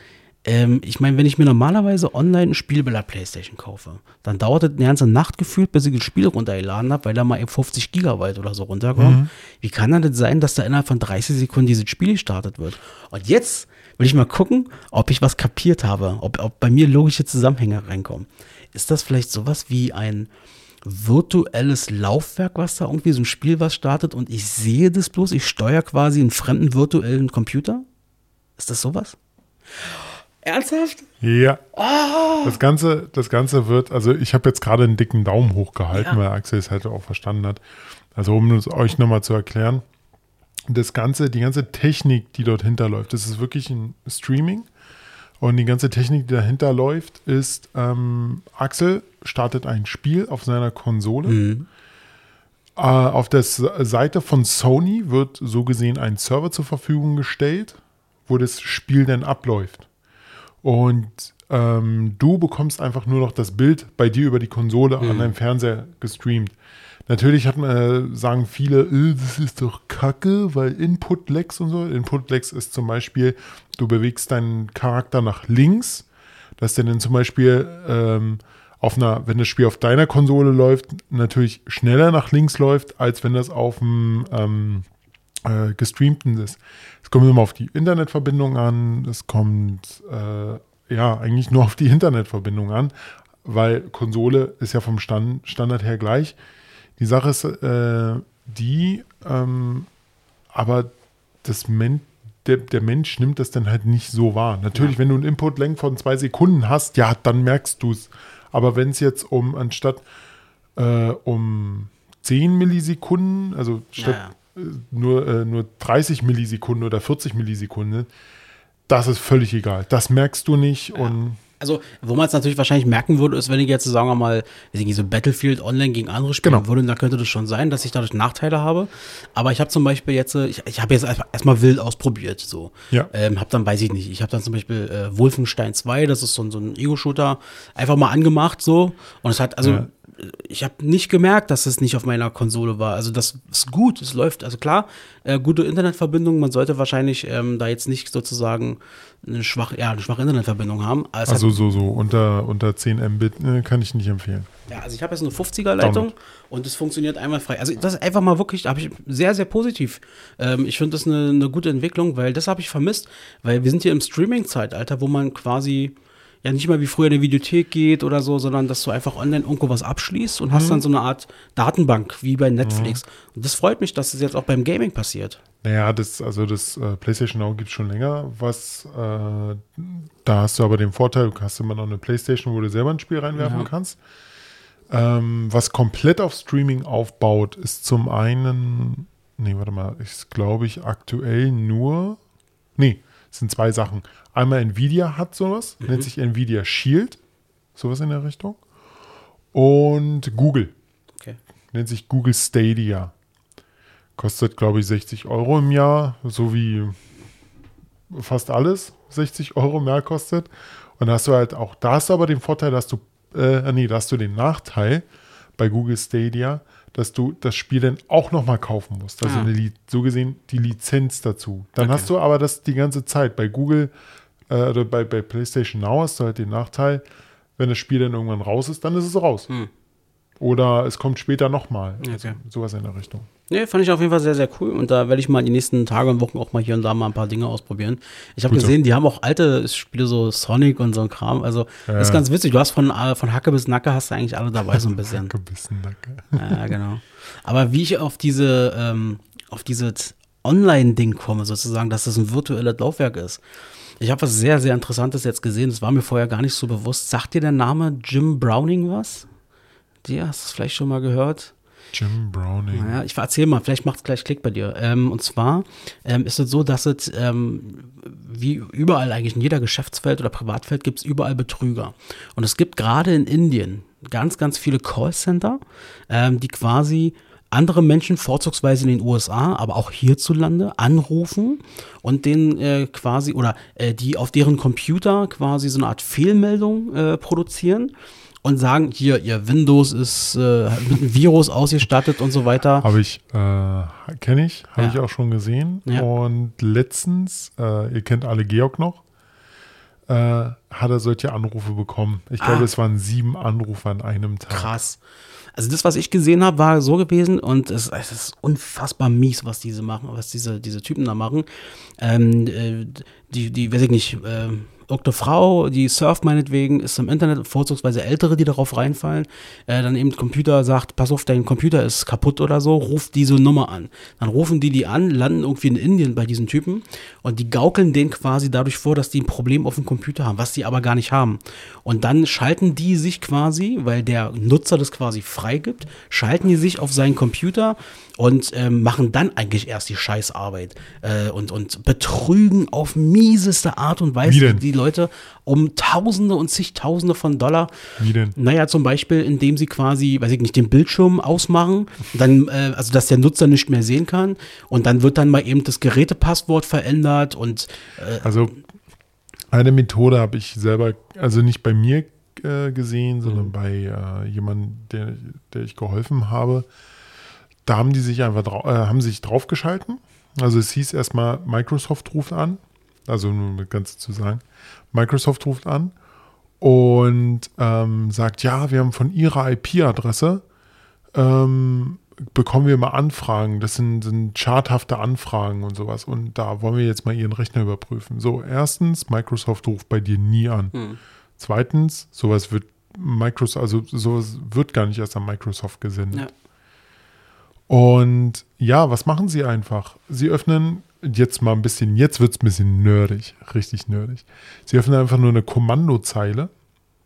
ähm, ich meine, wenn ich mir normalerweise online ein Spiel bei der Playstation kaufe, dann dauert es eine ganze Nacht gefühlt, bis ich das Spiel runtergeladen habe, weil da mal eben 50 Gigabyte oder so runterkommt. Wie kann das sein, dass da innerhalb von 30 Sekunden dieses Spiel gestartet wird? Und jetzt will ich mal gucken, ob ich was kapiert habe, ob, ob bei mir logische Zusammenhänge reinkommen. Ist das vielleicht sowas wie ein virtuelles Laufwerk, was da irgendwie so ein Spiel was startet und ich sehe das bloß, ich steuere quasi einen fremden virtuellen Computer? Ist das sowas? Ernsthaft? Ja. Ah. Das, Ganze, das Ganze wird, also ich habe jetzt gerade einen dicken Daumen hochgehalten, Ja. weil Axel es halt auch verstanden hat. Also um es euch nochmal zu erklären, das Ganze, die ganze Technik, die dort hinterläuft, das ist wirklich ein Streaming. Und die ganze Technik, die dahinter läuft, ist, ähm, Axel startet ein Spiel auf seiner Konsole. Mhm. Äh, auf der Seite von Sony wird so gesehen ein Server zur Verfügung gestellt, wo das Spiel dann abläuft. Und ähm, du bekommst einfach nur noch das Bild bei dir über die Konsole an deinem Fernseher gestreamt. Natürlich hat man, äh, sagen viele, äh, das ist doch Kacke, weil Input-Lags und so. Input-Lags ist zum Beispiel, du bewegst deinen Charakter nach links, dass der dann zum Beispiel ähm, auf einer, wenn das Spiel auf deiner Konsole läuft, natürlich schneller nach links läuft, als wenn das auf dem ähm, äh, gestreamten ist. Es kommt immer auf die Internetverbindung an, es kommt äh, ja eigentlich nur auf die Internetverbindung an, weil Konsole ist ja vom Stand, Standard her gleich. Die Sache ist äh, die, ähm, aber das Men der, der Mensch nimmt das dann halt nicht so wahr. Natürlich, wenn du einen Input-Länge von zwei Sekunden hast, ja, dann merkst du es. Aber wenn es jetzt um, anstatt äh, um 10 Millisekunden, also statt Ja, äh, nur, äh, nur 30 Millisekunden oder 40 Millisekunden, das ist völlig egal. Das merkst du nicht und Also, wo man es natürlich wahrscheinlich merken würde, ist, wenn ich jetzt, sagen wir mal, nicht, so Battlefield online gegen andere spielen Genau. würde, dann könnte das schon sein, dass ich dadurch Nachteile habe. Aber ich habe zum Beispiel jetzt, äh, ich, ich habe jetzt erstmal wild ausprobiert, so. Ja. Ähm, hab dann, weiß ich nicht, ich habe dann zum Beispiel äh, Wolfenstein 2, das ist so, ein- so ein Ego-Shooter, einfach mal angemacht, so. Und es hat, also, Ja. Ich habe nicht gemerkt, dass es nicht auf meiner Konsole war. Also das ist gut, es läuft. Also klar, äh, gute Internetverbindung. Man sollte wahrscheinlich ähm, da jetzt nicht sozusagen eine schwache, ja, eine schwache Internetverbindung haben. Also hat, so, so unter, unter 10 Mbit äh, kann ich nicht empfehlen. ja, also ich habe jetzt eine 50er Leitung Download. und es funktioniert einwandfrei. Also das ist einfach mal wirklich, habe ich sehr, sehr positiv. Ähm, ich finde das eine, eine gute Entwicklung, weil das habe ich vermisst, weil wir sind hier im Streaming-Zeitalter, wo man quasi ja nicht mehr wie früher in die Videothek geht oder so, sondern dass du einfach online irgendwo was abschließt und hast dann so eine Art Datenbank wie bei Netflix. Und das freut mich, dass das jetzt auch beim Gaming passiert. Naja, das, also das äh, PlayStation Now gibt es schon länger. Was, äh, da hast du aber den Vorteil, du hast immer noch eine PlayStation, wo du selber ein Spiel reinwerfen Ja. kannst. Ähm, was komplett auf Streaming aufbaut, ist zum einen, nee, warte mal, ist glaube ich aktuell nur, nee, es sind zwei Sachen. Einmal Nvidia hat sowas, nennt sich Nvidia Shield, sowas in der Richtung. Und Google Okay. nennt sich Google Stadia. Kostet, glaube ich, 60 Euro im Jahr, so wie fast alles 60 Euro mehr kostet. Und da hast du halt auch, da hast du aber den Vorteil, dass du, äh, nee, da hast du den Nachteil bei Google Stadia, dass du das Spiel dann auch nochmal kaufen musst. Also Ah. eine, so gesehen die Lizenz dazu. Dann Okay. hast du aber das die ganze Zeit. Bei Google äh, oder bei, bei PlayStation Now hast du halt den Nachteil, wenn das Spiel dann irgendwann raus ist, dann ist es raus. Hm. Oder es kommt später nochmal. Okay. Also sowas in der Richtung. Nee, fand ich auf jeden Fall sehr, sehr cool. Und da werde ich mal die nächsten Tage und Wochen auch mal hier und da mal ein paar Dinge ausprobieren. Ich habe gesehen, die haben auch alte Spiele, so Sonic und so ein Kram. Also Ja. ist ganz witzig. Du hast von, äh, von Hacke bis Nacke hast du eigentlich alle dabei so ein bisschen. Gebissen, danke. ja, genau. Aber wie ich auf diese, ähm, auf dieses Online-Ding komme, sozusagen, dass das ein virtuelles Laufwerk ist. Ich habe was sehr, sehr Interessantes jetzt gesehen. Das war mir vorher gar nicht so bewusst. Sagt dir der Name Jim Browning was? Dir hast du es vielleicht schon mal gehört? Jim Browning. Naja, ich erzähl mal, vielleicht macht es gleich Klick bei dir. Ähm, und zwar ähm, ist es so, dass es ähm, wie überall eigentlich in jeder Geschäftsfeld oder Privatfeld gibt es überall Betrüger. Und es gibt gerade in Indien ganz, ganz viele Callcenter, ähm, die quasi andere Menschen, vorzugsweise in den USA, aber auch hierzulande, anrufen und denen äh, quasi oder äh, die auf deren Computer quasi so eine Art Fehlmeldung äh, produzieren und sagen, hier, ihr Windows ist äh, mit einem Virus ausgestattet und so weiter. Habe ich, äh, kenne ich, habe Ja. ich auch schon gesehen. Ja. Und letztens, äh, ihr kennt alle Georg noch, äh, hat er solche Anrufe bekommen. Ich glaube, Ah. es waren sieben Anrufe an einem Tag. Krass. Also das, was ich gesehen habe, war so gewesen und es, es ist unfassbar mies, was diese machen, was diese, diese Typen da machen. Ähm, äh, die, die, weiß ich nicht, ähm, irgendeine Frau, die surft meinetwegen, ist im Internet, vorzugsweise Ältere, die darauf reinfallen, äh, dann eben Computer sagt, pass auf, dein Computer ist kaputt oder so, ruft diese Nummer an. Dann rufen die die an, landen irgendwie in Indien bei diesen Typen und die gaukeln denen quasi dadurch vor, dass die ein Problem auf dem Computer haben, was die aber gar nicht haben. Und dann schalten die sich quasi, weil der Nutzer das quasi freigibt, schalten die sich auf seinen Computer und ähm, machen dann eigentlich erst die Scheißarbeit äh, und, und betrügen auf mieseste Art und Weise die Leute um Tausende und zigtausende von Dollar. Wie denn? Naja, zum Beispiel, indem sie quasi, weiß ich nicht, den Bildschirm ausmachen, dann, äh, also dass der Nutzer nicht mehr sehen kann und dann wird dann mal eben das Gerätepasswort verändert und äh, Also eine Methode habe ich selber, also nicht bei mir äh, gesehen, sondern Mhm. bei äh, jemandem, der, der ich geholfen habe. Da haben die sich einfach äh, haben sich draufgeschalten. Also es hieß erstmal, Microsoft ruft an. Also nur um das Ganze zu sagen. Microsoft ruft an und ähm, sagt, ja, wir haben von ihrer IP-Adresse ähm, bekommen wir mal Anfragen. Das sind, sind charthafte Anfragen und sowas. Und da wollen wir jetzt mal ihren Rechner überprüfen. So, erstens, Microsoft ruft bei dir nie an. Zweitens, sowas wird Microsoft, also sowas wird gar nicht erst an Microsoft gesendet. ja. Und ja, was machen sie einfach? Sie öffnen jetzt mal ein bisschen, jetzt wird es ein bisschen nerdig, richtig nerdig. Sie öffnen einfach nur eine Kommandozeile,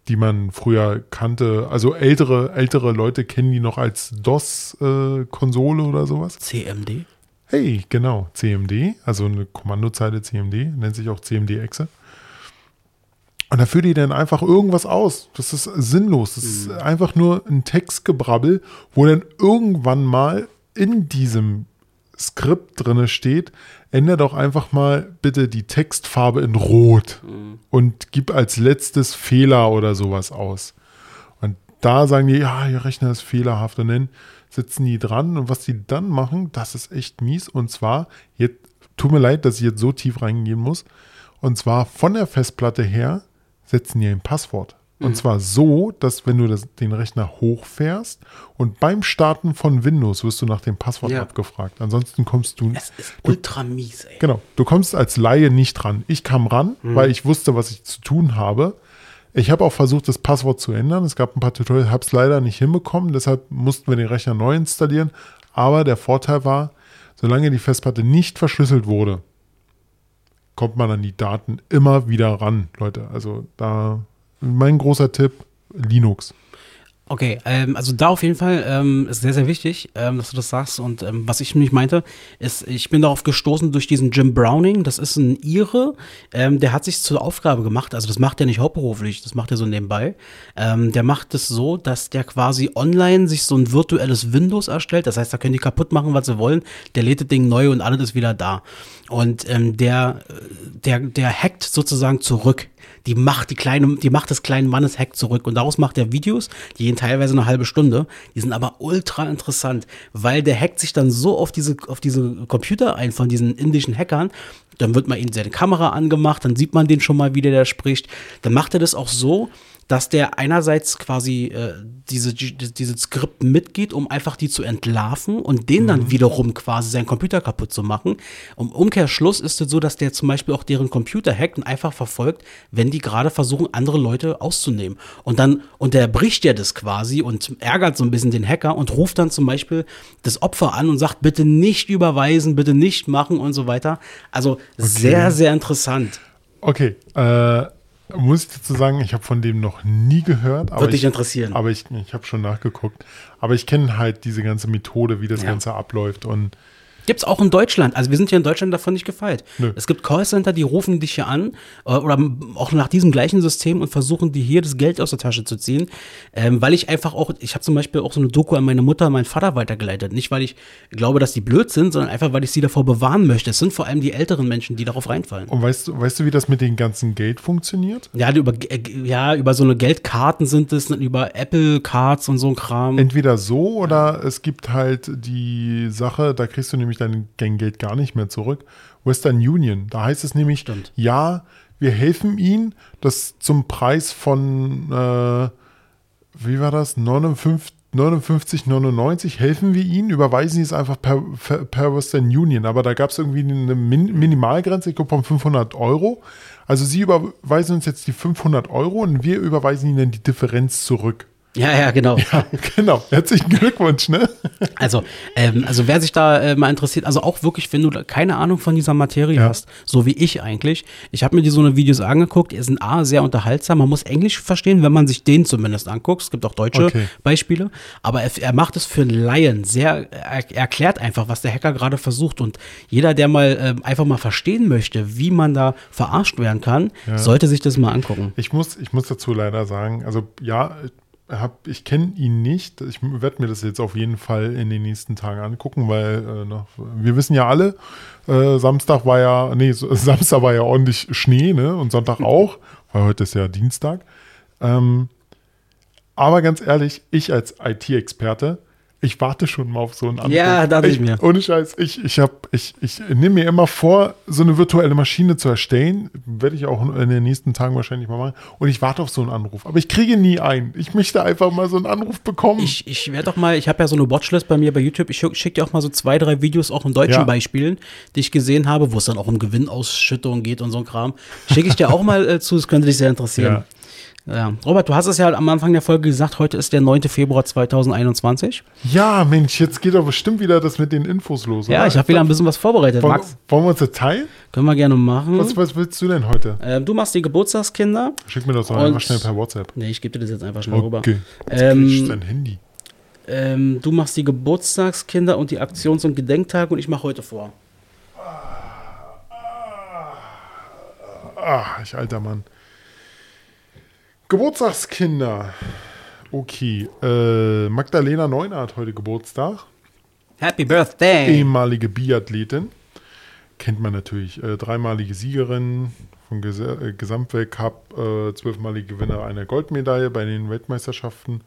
die man früher kannte. Also ältere, ältere Leute kennen die noch als DOS-Konsole oder sowas. CMD. Hey, genau, CMD, also eine Kommandozeile CMD, nennt sich auch CMD-Exe. Und da führt die dann einfach irgendwas aus. Das ist sinnlos. Das ist einfach nur ein Textgebrabbel, wo dann irgendwann mal in diesem Skript drinne steht, ändere doch einfach mal bitte die Textfarbe in Rot und gib als letztes Fehler oder sowas aus. Und da sagen die, ja, Ihr Rechner ist fehlerhaft. Und dann sitzen die dran und was die dann machen, das ist echt mies. Und zwar, jetzt, tut mir leid, dass ich jetzt so tief reingehen muss. Und zwar von der Festplatte her setzen die ein Passwort. Und zwar so, dass wenn du das, den Rechner hochfährst und beim Starten von Windows wirst du nach dem Passwort Ja. abgefragt. Ansonsten kommst du Es ist ultra mies, ey. Genau, du kommst als Laie nicht ran. Ich kam ran, Mhm. weil ich wusste, was ich zu tun habe. Ich habe auch versucht, das Passwort zu ändern. Es gab ein paar Tutorials, habe es leider nicht hinbekommen. Deshalb mussten wir den Rechner neu installieren. Aber der Vorteil war, solange die Festplatte nicht verschlüsselt wurde, kommt man an die Daten immer wieder ran, Leute. Also da mein großer Tipp, Linux. Okay, ähm, also da auf jeden Fall ähm, ist sehr, sehr wichtig, ähm, dass du das sagst. Und ähm, was ich nämlich meinte, ist, ich bin darauf gestoßen durch diesen Jim Browning. Das ist ein Ire, ähm, der hat sich zur Aufgabe gemacht. Also das macht er nicht hauptberuflich, das macht er so nebenbei. Ähm, der macht es so, dass der quasi online sich so ein virtuelles Windows erstellt. Das heißt, da können die kaputt machen, was sie wollen. Der lädt das Ding neu und alles ist wieder da. Und ähm, der, äh, der, der hackt sozusagen zurück die Macht, die kleine, die Macht des kleinen Mannes hackt zurück. Und daraus macht er Videos, die gehen teilweise eine halbe Stunde. Die sind aber ultra interessant, weil der hackt sich dann so auf diese, auf diese Computer ein von diesen indischen Hackern. Dann wird mal ihm seine Kamera angemacht, dann sieht man den schon mal, wie der da spricht. Dann macht er das auch so, dass der einerseits quasi äh, diese, die- dieses Skript mitgeht, um einfach die zu entlarven und den dann wiederum quasi seinen Computer kaputt zu machen. Im Umkehrschluss ist es so, dass der zum Beispiel auch deren Computer hackt und einfach verfolgt, wenn die gerade versuchen, andere Leute auszunehmen. Und dann unterbricht er das quasi und ärgert so ein bisschen den Hacker und ruft dann zum Beispiel das Opfer an und sagt, bitte nicht überweisen, bitte nicht machen und so weiter. Also sehr, sehr interessant. Okay, äh, muss ich dazu sagen, ich habe von dem noch nie gehört. Aber Würde dich ich, interessieren. Aber ich, ich habe schon nachgeguckt. Aber ich kenne halt diese ganze Methode, wie das Ja. Ganze abläuft. Und Gibt's auch in Deutschland. Also wir sind hier in Deutschland davon nicht gefeit. Nö. Es gibt Callcenter, die rufen dich hier an äh, oder auch nach diesem gleichen System und versuchen dir hier das Geld aus der Tasche zu ziehen. Ähm, weil ich einfach auch, ich habe zum Beispiel auch so eine Doku an meine Mutter meinen Vater weitergeleitet. Nicht, weil ich glaube, dass die blöd sind, sondern einfach, weil ich sie davor bewahren möchte. Es sind vor allem die älteren Menschen, die darauf reinfallen. Und weißt du, weißt du, wie das mit dem ganzen Geld funktioniert? Ja, über, äh, ja, über so eine Geldkarten sind es, über Apple Cards und so ein Kram. Entweder so oder es gibt halt die Sache, da kriegst du nämlich dein, dein Geld gar nicht mehr zurück. Western Union, da heißt es nämlich, Stimmt. ja, wir helfen ihnen, das zum Preis von, äh, wie war das, 59 59,99 helfen wir ihnen, überweisen sie es einfach per, per, per Western Union. Aber da gab es irgendwie eine Min Minimalgrenze, ich glaube von 500 Euro. Also sie überweisen uns jetzt die 500 Euro und wir überweisen ihnen die Differenz zurück. Ja, ja, genau. Ja, genau. Herzlichen Glückwunsch, ne? Also, ähm, also wer sich da äh, mal interessiert, also auch wirklich, wenn du da keine Ahnung von dieser Materie Ja. hast, so wie ich eigentlich. Ich habe mir die so eine Videos angeguckt, die sind A, sehr unterhaltsam. Man muss Englisch verstehen, wenn man sich den zumindest anguckt. Es gibt auch deutsche Okay. Beispiele. Aber er, er macht es für einen Laien sehr, er erklärt einfach, was der Hacker gerade versucht. Und jeder, der mal ähm, einfach mal verstehen möchte, wie man da verarscht werden kann, sollte sich das mal angucken. Ich muss, ich muss dazu leider sagen, also ja, hab, ich kenne ihn nicht. Ich werde mir das jetzt auf jeden Fall in den nächsten Tagen angucken, weil äh, noch, wir wissen ja alle, äh, Samstag war ja, nee, Samstag war ja ordentlich Schnee, ne? Und Sonntag auch, weil heute ist ja Dienstag. Ähm, aber ganz ehrlich, ich als IT-Experte, ich warte schon mal auf so einen Anruf. Ja, dachte ich mir. Ohne Scheiß, ich, ich, hab, ich, ich nehme mir immer vor, so eine virtuelle Maschine zu erstellen. Werde ich auch in den nächsten Tagen wahrscheinlich mal machen. Und ich warte auf so einen Anruf. Aber ich kriege nie einen. Ich möchte einfach mal so einen Anruf bekommen. Ich, ich werde doch mal, ich habe ja so eine Watchlist bei mir bei YouTube. Ich schicke schick dir auch mal so zwei, drei Videos auch in deutschen Ja. Beispielen, die ich gesehen habe, wo es dann auch um Gewinnausschüttung geht und so ein Kram. Schicke ich dir auch mal äh, zu, das könnte dich sehr interessieren. Ja. Robert, du hast es ja am Anfang der Folge gesagt, heute ist der 9. Februar 2021. ja, Mensch, jetzt geht doch bestimmt wieder das mit den Infos los. Ja, oder? ich habe wieder ein bisschen was vorbereitet, wollen, Max. wollen wir uns das teilen? Können wir gerne machen. Was, was willst du denn heute? Ähm, du machst die Geburtstagskinder. Schick mir das doch einfach schnell per WhatsApp. Nee, ich gebe dir das jetzt einfach schnell rüber. Okay. Ähm, dein Handy. Ähm, du machst die Geburtstagskinder und die Aktions- und Gedenktage und ich mache heute vor. Ah, ich alter Mann. Geburtstagskinder. Okay. Äh, Magdalena Neuner hat heute Geburtstag. Happy Birthday! Ehemalige Biathletin. Kennt man natürlich. Äh, dreimalige Siegerin vom Ges äh, Gesamtweltcup, äh, zwölfmalige Gewinner einer Goldmedaille bei den Weltmeisterschaften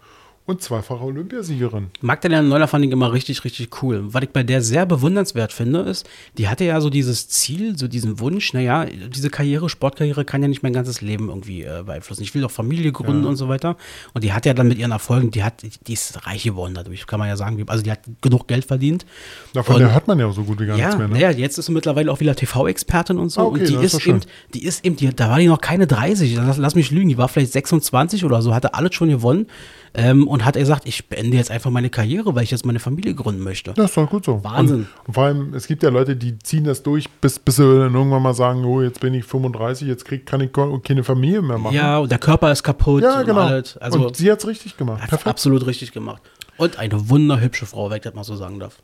und zweifache Olympiasiegerin. Magdalena Neuler fand ich immer richtig, richtig cool. Was ich bei der sehr bewundernswert finde, ist, die hatte ja so dieses Ziel, so diesen Wunsch, naja, diese Karriere, Sportkarriere kann ja nicht mein ganzes Leben irgendwie äh, beeinflussen. Ich will doch Familie gründen und so weiter. Und die hat ja dann mit ihren Erfolgen, die hat, die ist reich geworden dadurch, kann man ja sagen. Also die hat genug Geld verdient. Davon der hört man ja so gut wie gar Ja, nichts mehr. Ne? naja, jetzt ist sie mittlerweile auch wieder TV-Expertin und so. Ah, okay, und die ist ist, eben, die ist eben, die, da war die noch keine 30, lass, lass mich lügen, die war vielleicht 26 oder so, hatte alles schon gewonnen ähm, und hat gesagt, ich beende jetzt einfach meine Karriere, weil ich jetzt meine Familie gründen möchte. Das ist doch gut so. Wahnsinn. Und, und vor allem, es gibt ja Leute, die ziehen das durch, bis, bis sie dann irgendwann mal sagen, oh, jetzt bin ich 35, jetzt krieg, kann ich keine Familie mehr machen. Ja, und der Körper ist kaputt Ja, und genau. alles. Also und sie hat es richtig gemacht. hat absolut richtig gemacht. Und eine wunderhübsche Frau, wenn ich das mal so sagen darf.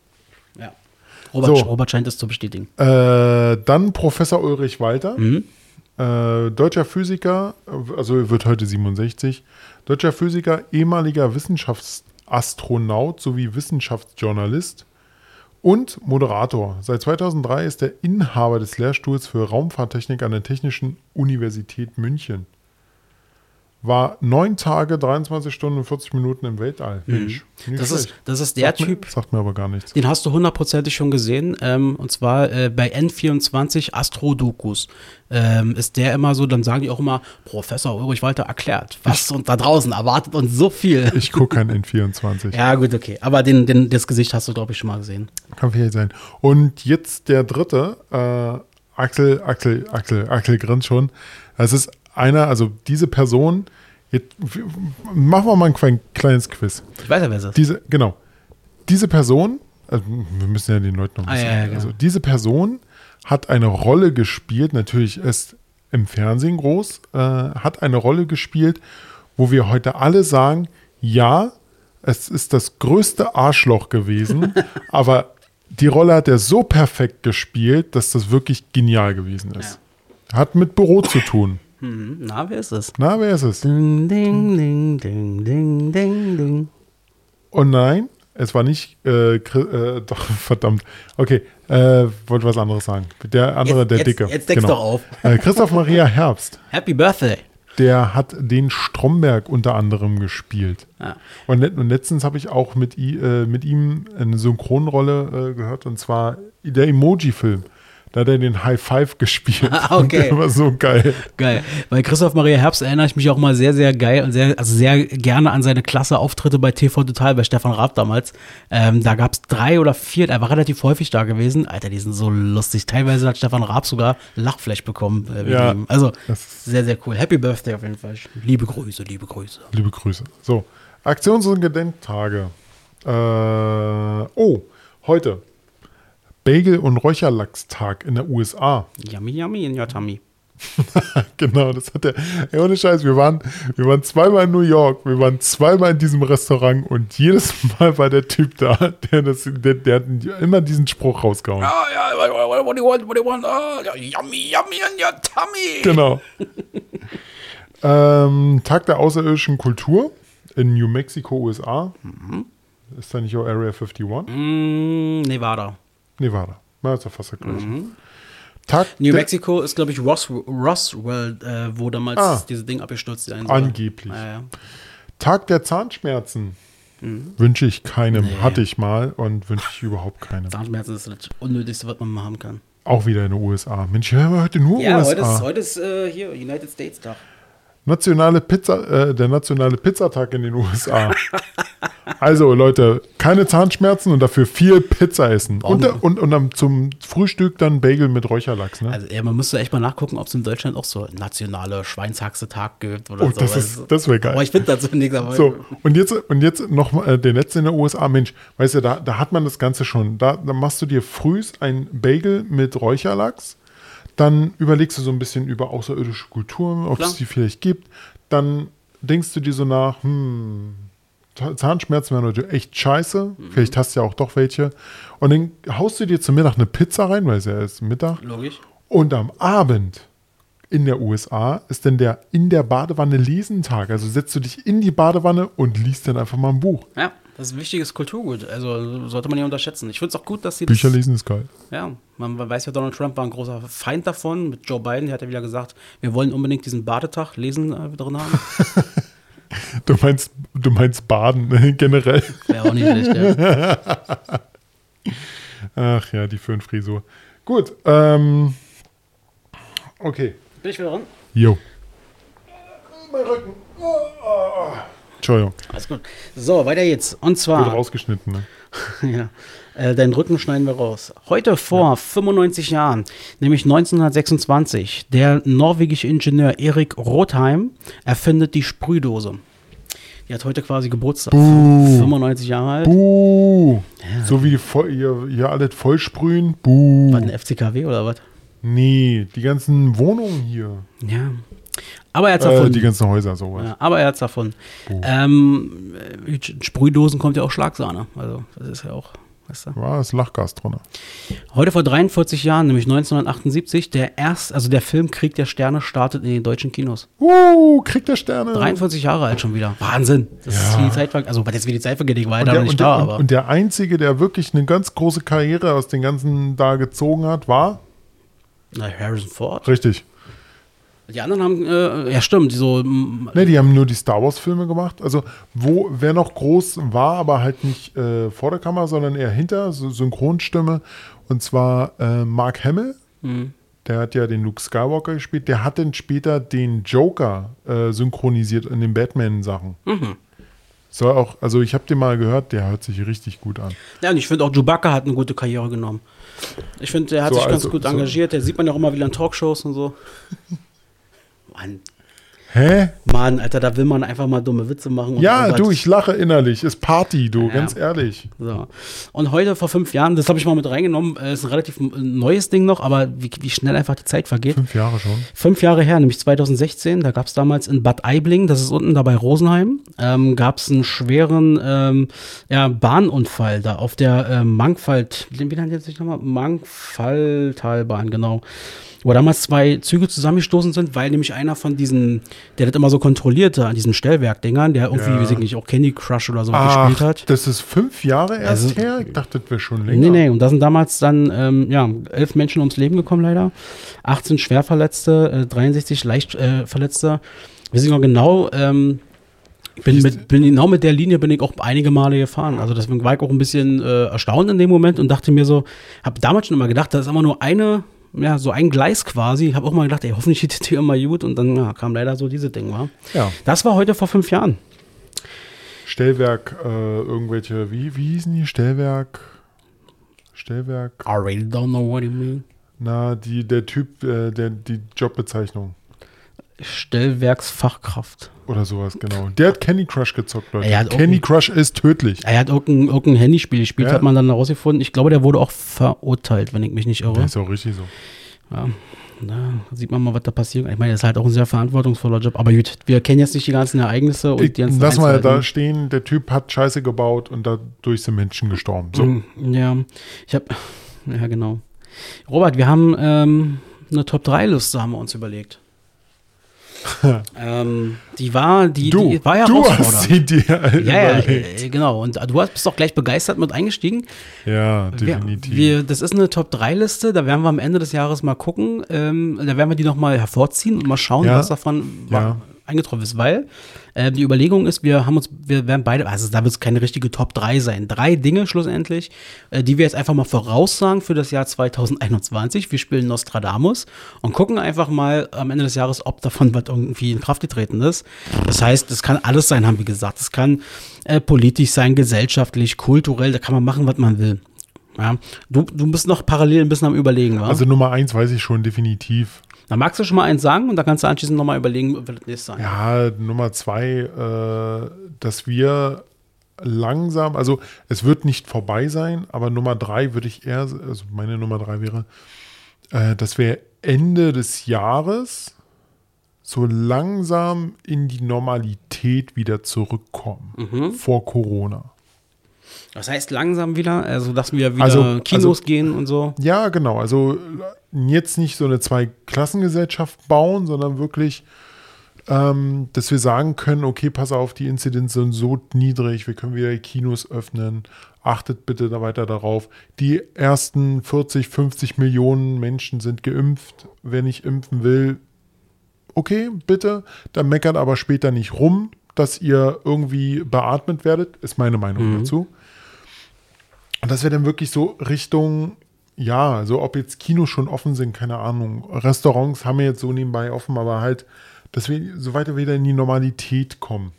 Ja. Robert, So. Robert scheint es zu bestätigen. Äh, dann Professor Ulrich Walter, Mhm. Äh, deutscher Physiker, also wird heute 67, deutscher Physiker, ehemaliger Wissenschaftsastronaut sowie Wissenschaftsjournalist und Moderator. Seit 2003 ist er Inhaber des Lehrstuhls für Raumfahrttechnik an der Technischen Universität München. War neun Tage, 23 Stunden und 40 Minuten im Weltall. Mhm. Das ist, das ist der sagt Typ, Mir, sagt mir aber gar nichts. Den hast du hundertprozentig schon gesehen. Ähm, und zwar äh, bei N24 Astrodokus. Ähm, ist der immer so, dann sagen die auch immer, Professor Ulrich Walter erklärt, was und da draußen erwartet uns so viel. Ich gucke kein N24. ja, gut, okay. Aber den, den, das Gesicht hast du, glaube ich, schon mal gesehen. Kann vielleicht sein. Und jetzt der dritte, äh, Axel, Axel, Axel, Axel grinst schon. Das ist einer, also diese Person, jetzt, machen wir mal ein klein- kleines Quiz. Ich weiß ja, wer es ist. Diese, genau. Diese Person, also wir müssen ja den Leuten noch ein Ah, bisschen, ja, ja, genau. also diese Person hat eine Rolle gespielt, natürlich ist im Fernsehen groß, äh, hat eine Rolle gespielt, wo wir heute alle sagen, ja, es ist das größte Arschloch gewesen, aber die Rolle hat er so perfekt gespielt, dass das wirklich genial gewesen ist. Hat mit Büro zu tun. Mhm. Na, wer ist es? Na, wer ist es? Ding, ding, ding, ding, ding, ding, ding. Und nein, es war nicht, äh, äh, doch, verdammt. Okay, äh, wollte was anderes sagen. Der andere, Jetzt- der jetzt- Dicke. Genau. jetzt deck's doch auf. Äh, Christoph Maria Herbst, Happy Birthday. der hat den Stromberg unter anderem gespielt. Ja. Und, und letztens habe ich auch mit, äh, mit ihm eine Synchronrolle äh, gehört, und zwar der Emoji-Film. Da hat er den High Five gespielt. Ah, Und okay. der war so geil. Geil. Bei Christoph Maria Herbst erinnere ich mich auch mal sehr, sehr geil und sehr, also sehr gerne an seine klasse Auftritte bei TV Total, bei Stefan Raab damals. Ähm, da gab es drei oder vier, er war relativ häufig da gewesen. Alter, die sind so lustig. Teilweise hat Stefan Raab sogar Lachfleisch bekommen. Äh, Ja. Also sehr, sehr cool. Happy Birthday auf jeden Fall. Liebe Grüße, liebe Grüße. Liebe Grüße. So, Aktions- und Gedenktage. Äh, oh, heute. Bagel- und Räucherlachstag in der USA. Yummy, yummy in your tummy. genau, das hat der. Ey, ohne Scheiß, wir waren, wir waren zweimal in New York, wir waren zweimal in diesem Restaurant und jedes Mal war der Typ da, der, das, der, der hat immer diesen Spruch rausgehauen. Ah, ja, what, what do you want, what do you want? Ah, yummy, yummy in your tummy. Genau. ähm, Tag der außerirdischen Kultur in New Mexico, USA. Ist da nicht auch Area 51? Mm, Nevada. Nevada. Na, ist doch fast der gleiche. Tag New Mexico ist, glaube ich, Ross, Roswell, äh, wo damals Ah. dieses Ding abgestürzt ist. Angeblich. Ja, ja. Tag der Zahnschmerzen. Mhm. Wünsche ich keinem. Hatte ich mal und wünsche ich überhaupt keinem. Zahnschmerzen ist das Unnötigste, was man mal haben kann. Auch wieder in den USA. Mensch, hören wir heute nur Ja, USA. heute ist, heute ist äh, hier United States Tag. Nationale Pizza, äh, der nationale Pizzatag in den USA. also Leute, keine Zahnschmerzen und dafür viel Pizza essen. Und, und, und dann zum Frühstück dann Bagel mit Räucherlachs. Ne? Also ja, man müsste echt mal nachgucken, ob es in Deutschland auch so nationale Schweinshaxe-Tag gibt oder Oh, so. das ist- das wär geil. Aber ich finde dazu nichts. Aber So, und jetzt, und jetzt noch mal, äh, der letzte in der USA, Mensch, weißt du, da, da hat man das Ganze schon. Da, da machst du dir frühst ein Bagel mit Räucherlachs, dann überlegst du so ein bisschen über außerirdische Kulturen, ob es die vielleicht gibt. Dann denkst du dir so nach, hm, Zahnschmerzen wären heute echt scheiße. Mhm. Vielleicht hast du ja auch doch welche. Und dann haust du dir zum Mittag eine Pizza rein, weil es ja ist Mittag. Logisch. Und am Abend in der USA ist dann der in der Badewanne Lesentag. Also setzt du dich in die Badewanne und liest dann einfach mal ein Buch. Ja, das ist ein wichtiges Kulturgut. Also sollte man nicht unterschätzen. Ich finde es auch gut, dass sie das. Bücher lesen ist geil. Ja, man, man weiß ja, Donald Trump war ein großer Feind davon. Mit Joe Biden, der hat ja wieder gesagt, wir wollen unbedingt diesen Badetag lesen äh, drin haben. Du meinst, du meinst Baden ne, generell. Wäre auch nicht schlecht, ja. Ach ja, die Föhnfrisur. Gut, ähm, okay. Bin ich wieder dran? Jo. Mein Rücken. Oh, oh, oh. Entschuldigung, Alles gut. So, weiter geht's. Und wird zwar, rausgeschnitten. Ne? ja, äh, deinen Rücken schneiden wir raus. Heute vor 95 Jahren, nämlich 1926, der norwegische Ingenieur Erik Rotheim erfindet die Sprühdose. Die hat heute quasi Geburtstag. 95 Jahre alt. Buh. So wie voll, ihr, ihr alles vollsprühen. Buh. Was, eine FCKW oder was? Nee, die ganzen Wohnungen hier. Ja. Aber er hat's Äh, erfunden. die ganzen Häuser, sowas. Ja, aber er hat's davon. Ähm, äh, Sprühdosen kommt ja auch Schlagsahne. Also, das ist ja auch, weißt du. War das Lachgas drin. Heute vor 43 Jahren, nämlich 1978, der erst, also der Film Krieg der Sterne startet in den deutschen Kinos. Uh, kriegt der Sterne. 43 Jahre alt schon wieder. Wahnsinn. Das ist Ja. wie die Zeit Also, was jetzt wie die Zeit vergeht, ich war der, nicht und, da, der, aber. und, und der Einzige, der wirklich eine ganz große Karriere aus den ganzen da gezogen hat, war? Na, Harrison Ford. Richtig. Die anderen haben, äh, ja stimmt, die so, Ne, die haben nur die Star Wars-Filme gemacht. Also, wo wer noch groß war, aber halt nicht äh, vor der Kamera, sondern eher hinter, so Synchronstimme. Und zwar äh, Mark Hamill. hm. Der hat ja den Luke Skywalker gespielt. Der hat dann später den Joker äh, synchronisiert in den Batman-Sachen. Mhm. Soll auch, also ich habe den mal gehört, der hört sich richtig gut an. Ja, und ich finde auch Chewbacca hat eine gute Karriere genommen. Ich finde, der hat So, sich ganz also, gut so- engagiert. Der sieht man ja auch immer wieder in Talkshows und so. Mann, Hä? Mann, Alter, da will man einfach mal dumme Witze machen. und Ja, du, ich lache innerlich. Ist Party, du, Ja. ganz ehrlich. So. Und heute vor fünf Jahren, das habe ich mal mit reingenommen, äh, ist ein relativ neues Ding noch, aber wie, wie schnell einfach die Zeit vergeht. Fünf Jahre schon. Fünf Jahre her, nämlich 2016, da gab es damals in Bad Aibling, das ist unten da bei Rosenheim, ähm, gab es einen schweren ähm, ja, Bahnunfall da auf der äh, Mangfalt, wie nennt sich nochmal? Mangfalltalbahn, genau. Wo damals zwei Züge zusammengestoßen sind, weil nämlich einer von diesen, der das immer so kontrollierte an diesen Stellwerkdingern, der irgendwie, Ja. weiß ich nicht, auch Candy Crush oder so Ach, gespielt hat. das ist fünf Jahre erst Also- her? Ich dachte, das wäre schon länger. Nee, nee, und da sind damals dann ähm, ja, elf Menschen ums Leben gekommen, leider. 18 Schwerverletzte, äh, 63 leicht äh. Wir sind noch genau, ähm, ich bin, mit, bin genau mit der Linie bin ich auch einige Male gefahren. Also deswegen war ich auch ein bisschen äh, erstaunt in dem Moment und dachte mir so, habe damals schon immer gedacht, das ist immer nur eine ja, so ein Gleis quasi. Ich habe auch mal gedacht, ey, hoffentlich geht es dir immer gut. Und dann ja, kam leider so diese Ding, war. Ja. Das war heute vor fünf Jahren. Stellwerk, äh, irgendwelche, wie, wie hießen die? Stellwerk, Stellwerk, I really don't know what you mean. na, die, der Typ, äh, der, die Jobbezeichnung Stellwerksfachkraft. oder sowas, genau. Der hat Candy Crush gezockt, Leute. Candy Crush ist tödlich. Er hat irgendein, irgendein Handyspiel gespielt, Ja. hat man dann herausgefunden. Ich glaube, der wurde auch verurteilt, wenn ich mich nicht irre. Das ist auch richtig so. Ja, da sieht man mal, was da passiert. Ich meine, das ist halt auch ein sehr verantwortungsvoller Job. Aber gut, wir kennen jetzt nicht die ganzen Ereignisse und Ich, die ganzen lass mal da stehen, der Typ hat Scheiße gebaut und dadurch sind Menschen gestorben. So. Mm, Ja, ich habe, ja genau. Robert, wir haben ähm, eine Top-3-Liste, haben wir uns überlegt. ähm, die war, die, Du, die war ja du hast sie dir ja, ja, äh, genau. Und du hast, bist auch gleich begeistert mit eingestiegen. Ja, Wir, definitiv. wir, das ist eine Top-3-Liste, da werden wir am Ende des Jahres mal gucken. Ähm, da werden wir die nochmal hervorziehen und mal schauen, Ja. was davon Ja. war, eingetroffen ist. Weil äh, die Überlegung ist, wir haben uns, wir werden beide, also da wird es keine richtige Top 3 sein. Drei Dinge schlussendlich, äh, die wir jetzt einfach mal voraussagen für das Jahr 2021. Wir spielen Nostradamus und gucken einfach mal am Ende des Jahres, ob davon was irgendwie in Kraft getreten ist. Das heißt, es kann alles sein, haben wir gesagt. Es kann äh, politisch sein, gesellschaftlich, kulturell, da kann man machen, was man will. Ja, du, du bist noch parallel ein bisschen am Überlegen, wa? Also Nummer eins weiß ich schon definitiv. Da magst du schon mal eins sagen und da kannst du anschließend nochmal überlegen, was das nächste sein. Ja, Nummer zwei, äh, dass wir langsam, also es wird nicht vorbei sein, aber Nummer drei würde ich eher, also meine Nummer drei wäre, äh, dass wir Ende des Jahres so langsam in die Normalität wieder zurückkommen Mhm. vor Corona. Das heißt langsam wieder, also dass wir wieder Also- Kinos also- gehen und so. Ja, genau. Also jetzt nicht so eine Zweiklassengesellschaft bauen, sondern wirklich, ähm, dass wir sagen können, okay, pass auf, die Inzidenz sind so niedrig, wir können wieder Kinos öffnen. Achtet bitte da weiter darauf. Die ersten 40, 50 Millionen Menschen sind geimpft. Wer nicht impfen will, okay, bitte. Dann meckert aber später nicht rum, dass ihr irgendwie beatmet werdet, ist meine Meinung dazu. Und dass wir dann wirklich so Richtung, ja, also ob jetzt Kinos schon offen sind, keine Ahnung. Restaurants haben wir jetzt so nebenbei offen, aber halt, dass wir so weiter wieder in die Normalität kommen.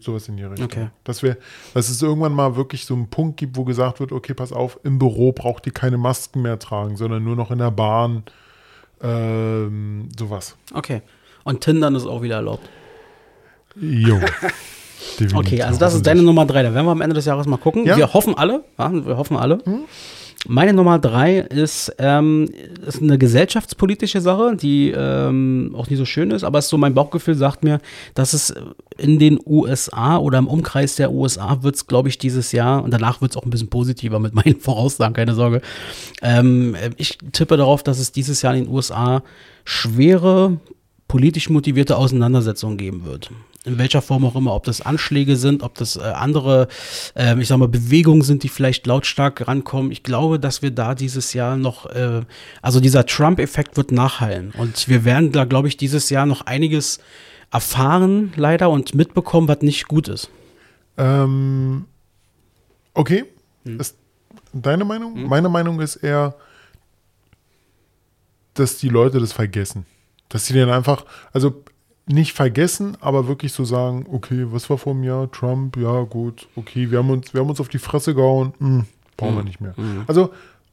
Sowas in die Richtung. Okay. Dass wir, dass es irgendwann mal wirklich so einen Punkt gibt, wo gesagt wird, okay, pass auf, im Büro braucht ihr keine Masken mehr tragen, sondern nur noch in der Bahn. Ähm, sowas. Okay. Und Tindern ist auch wieder erlaubt. Jo. Definitiv, Okay, also das ist deine Nummer drei. Da werden wir am Ende des Jahres mal gucken. Ja. Wir hoffen alle. Ja, wir hoffen alle. Meine Nummer drei ist, ähm, ist eine gesellschaftspolitische Sache, die ähm, auch nicht so schön ist, aber es ist so mein Bauchgefühl sagt mir, dass es in den USA oder im Umkreis der USA wird es, glaube ich, dieses Jahr und danach wird es auch ein bisschen positiver mit meinen Voraussagen, keine Sorge. Ähm, ich tippe darauf, dass es dieses Jahr in den USA schwere politisch motivierte Auseinandersetzungen geben wird. In welcher Form auch immer, ob das Anschläge sind, ob das äh, andere, ähm, ich sag mal, Bewegungen sind, die vielleicht lautstark rankommen. Ich glaube, dass wir da dieses Jahr noch, äh, also dieser Trump-Effekt wird nachhallen. Und wir werden da, glaube ich, dieses Jahr noch einiges erfahren, leider, und mitbekommen, was nicht gut ist. Ähm, okay. Hm. Ist deine Meinung? Meine Meinung ist eher, dass die Leute das vergessen. Dass sie dann einfach, also nicht vergessen, aber wirklich so sagen, okay, was war vor einem Jahr? Trump, ja gut, okay, wir haben uns, wir haben uns auf die Fresse gehauen, hm, brauchen wir nicht mehr. Also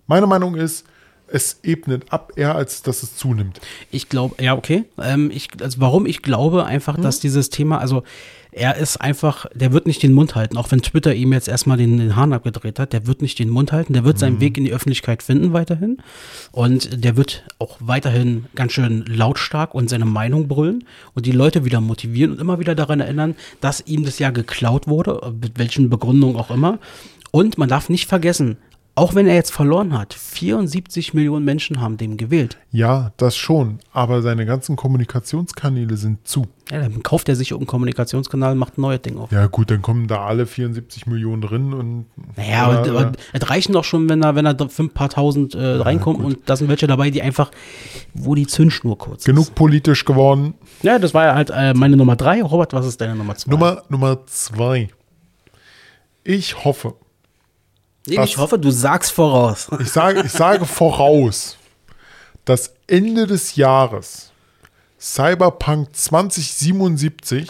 meine Meinung ist, es ebnet ab, eher als dass es zunimmt. Ich glaube, ja, okay. Ähm, ich, also warum ich glaube einfach, dass dieses Thema, also er ist einfach, der wird nicht den Mund halten, auch wenn Twitter ihm jetzt erstmal den, den Hahn abgedreht hat, der wird nicht den Mund halten, der wird seinen Weg in die Öffentlichkeit finden weiterhin und der wird auch weiterhin ganz schön lautstark und seine Meinung brüllen und die Leute wieder motivieren und immer wieder daran erinnern, dass ihm das ja geklaut wurde, mit welchen Begründungen auch immer. Und man darf nicht vergessen, auch wenn er jetzt verloren hat, 74 Millionen Menschen haben dem gewählt. Ja, das schon, aber seine ganzen Kommunikationskanäle sind zu. Ja, dann kauft er sich irgendeinen Kommunikationskanal und macht ein neues Ding auf. Ja gut, dann kommen da alle 74 Millionen drin und Naja, oder- und, und es reichen doch schon, wenn da, wenn da fünf paar tausend äh, reinkommen und da sind welche dabei, die einfach, wo die Zündschnur kurz ist. genug politisch geworden. Ja, das war ja halt äh, meine Nummer drei. Robert, was ist deine Nummer zwei? Nummer, Nummer zwei. Ich hoffe, nee, ich hoffe, du sagst voraus. ich sage, ich sage voraus, dass Ende des Jahres Cyberpunk 2077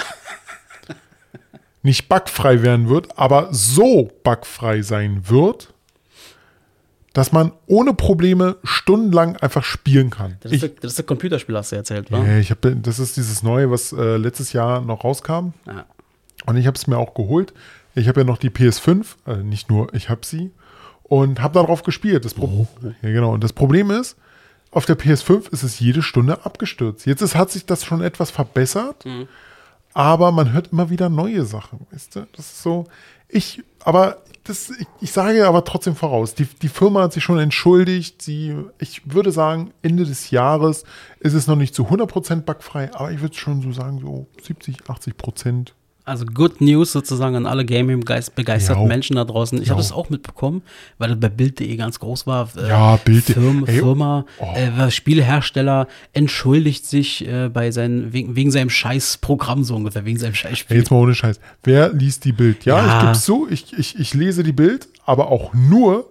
nicht bugfrei werden wird, aber so bugfrei sein wird, dass man ohne Probleme stundenlang einfach spielen kann. Das ist, Ich, das ist der Computerspiel, hast du erzählt, wa? ja, ich hab, das ist dieses neue, was äh, letztes Jahr noch rauskam. Ja. Und ich habe es mir auch geholt. Ich habe ja noch die PS5, äh, nicht nur, ich habe sie. Und habe darauf gespielt. Das Pro ja, genau. Und das Problem ist, auf der PS5 ist es jede Stunde abgestürzt. Jetzt ist, hat sich das schon etwas verbessert, aber man hört immer wieder neue Sachen. Weißt du? Das ist so. Ich, aber das, ich, ich sage aber trotzdem voraus, die, die Firma hat sich schon entschuldigt. Sie, ich würde sagen, Ende des Jahres ist es noch nicht zu 100% bugfrei, aber ich würde schon so sagen, so 70, 80%. Also Good News sozusagen an alle Gaming-begeisterten. Menschen da draußen. Ich Ja. habe das auch mitbekommen, weil das bei Bild.de ganz groß war. Äh, Ja, Bild.de. Firma, Ey, Firma oh. äh, Spielehersteller entschuldigt sich äh, bei seinen, wegen, wegen seinem Scheißprogramm so ungefähr, wegen seinem Hey, Scheißspiel. jetzt mal ohne Scheiß. Wer liest die Bild? Ja, Ja. ich gebe zu, ich, ich, ich lese die Bild, aber auch nur,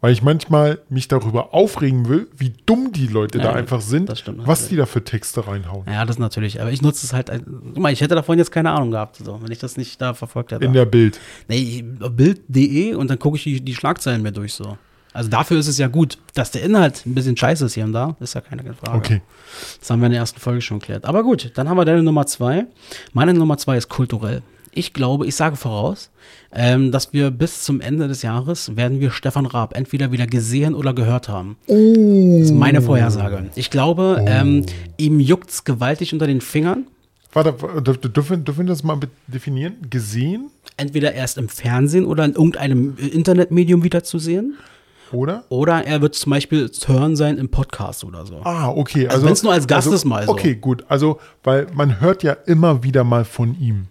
weil ich manchmal mich darüber aufregen will, wie dumm die Leute Ja, da einfach sind, was die da für Texte reinhauen. Ja, das natürlich. Aber ich nutze es halt. Guck mal, ich hätte davon jetzt keine Ahnung gehabt, so, wenn ich das nicht da verfolgt hätte. In der Bild. Nee, Bild.de und dann gucke ich die, die Schlagzeilen mir durch so. Also dafür ist es ja gut, dass der Inhalt ein bisschen scheiße ist hier und da, ist ja keine Frage. Okay. Das haben wir in der ersten Folge schon geklärt. Aber gut, dann haben wir deine Nummer zwei. Meine Nummer zwei ist kulturell. Ich glaube, ich sage voraus, ähm, dass wir bis zum Ende des Jahres werden wir Stefan Raab entweder wieder gesehen oder gehört haben. Das ist meine Vorhersage. Ich glaube, ähm, ihm juckt's gewaltig unter den Fingern. Warte, dürfen, dürfen wir das mal definieren? Gesehen, Entweder erst im Fernsehen oder in irgendeinem äh, Internetmedium wieder zu sehen. oder? Oder er wird zum Beispiel zu hören sein im Podcast oder so. Ah, okay. Also wenn's nur als Gast ist mal so. Okay, gut. Also, weil man hört ja immer wieder mal von ihm.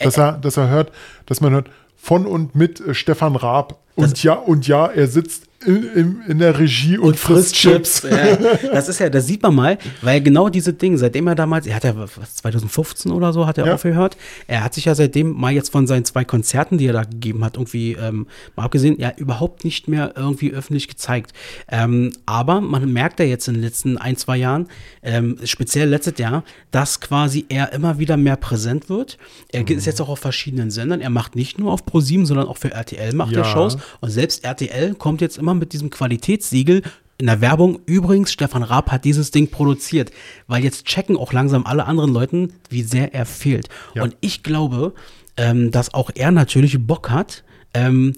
Dass er, dass er hört, dass man hört von und mit äh, Stefan Raab. Und ja, und ja, er sitzt in, in, der Regie und, frisst Chips. Ja, das ist ja, das sieht man mal, weil genau diese Dinge, seitdem er damals, er hat ja was, 2015 oder so, hat er Ja. aufgehört. Er hat sich ja seitdem mal jetzt von seinen zwei Konzerten, die er da gegeben hat, irgendwie, ähm, mal abgesehen, ja, überhaupt nicht mehr irgendwie öffentlich gezeigt. Ähm, aber man merkt ja jetzt in den letzten ein, zwei Jahren, ähm, speziell letztes Jahr, dass quasi er immer wieder mehr präsent wird. Er ist jetzt auch auf verschiedenen Sendern. Er macht nicht nur auf Pro7, sondern auch für RTL macht er Ja. Shows. Und selbst RTL kommt jetzt immer mit diesem Qualitätssiegel in der Werbung. Übrigens, Stefan Raab hat dieses Ding produziert, weil jetzt checken auch langsam alle anderen Leuten, wie sehr er fehlt. Ja. Und ich glaube, ähm, dass auch er natürlich Bock hat, ähm,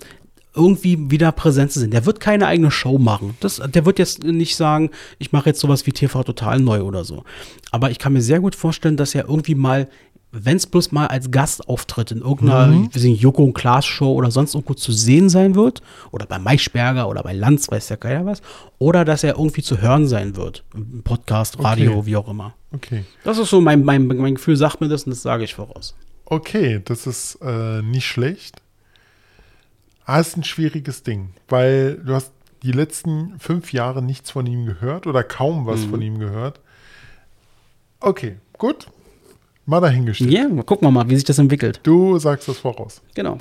irgendwie wieder präsent zu sein. Der wird keine eigene Show machen. Das, der wird jetzt nicht sagen, ich mache jetzt sowas wie TV total neu oder so. Aber ich kann mir sehr gut vorstellen, dass er irgendwie mal, wenn es bloß mal als Gastauftritt in irgendeiner Mhm. sind Joko und Klaas Show oder sonst irgendwo zu sehen sein wird, oder bei Maischberger oder bei Lanz, weiß ja keiner was, oder dass er irgendwie zu hören sein wird. Im Podcast, Radio, Okay. wie auch immer. Okay. Das ist so mein, mein, mein Gefühl, sagt mir das und das sage ich voraus. Okay, das ist äh, nicht schlecht. Ah, ist ein schwieriges Ding, weil du hast die letzten fünf Jahre nichts von ihm gehört oder kaum was Mhm. von ihm gehört. Okay, gut. Mal dahingestellt. Ja, mal gucken wir mal, wie sich das entwickelt. Du sagst das voraus. Genau.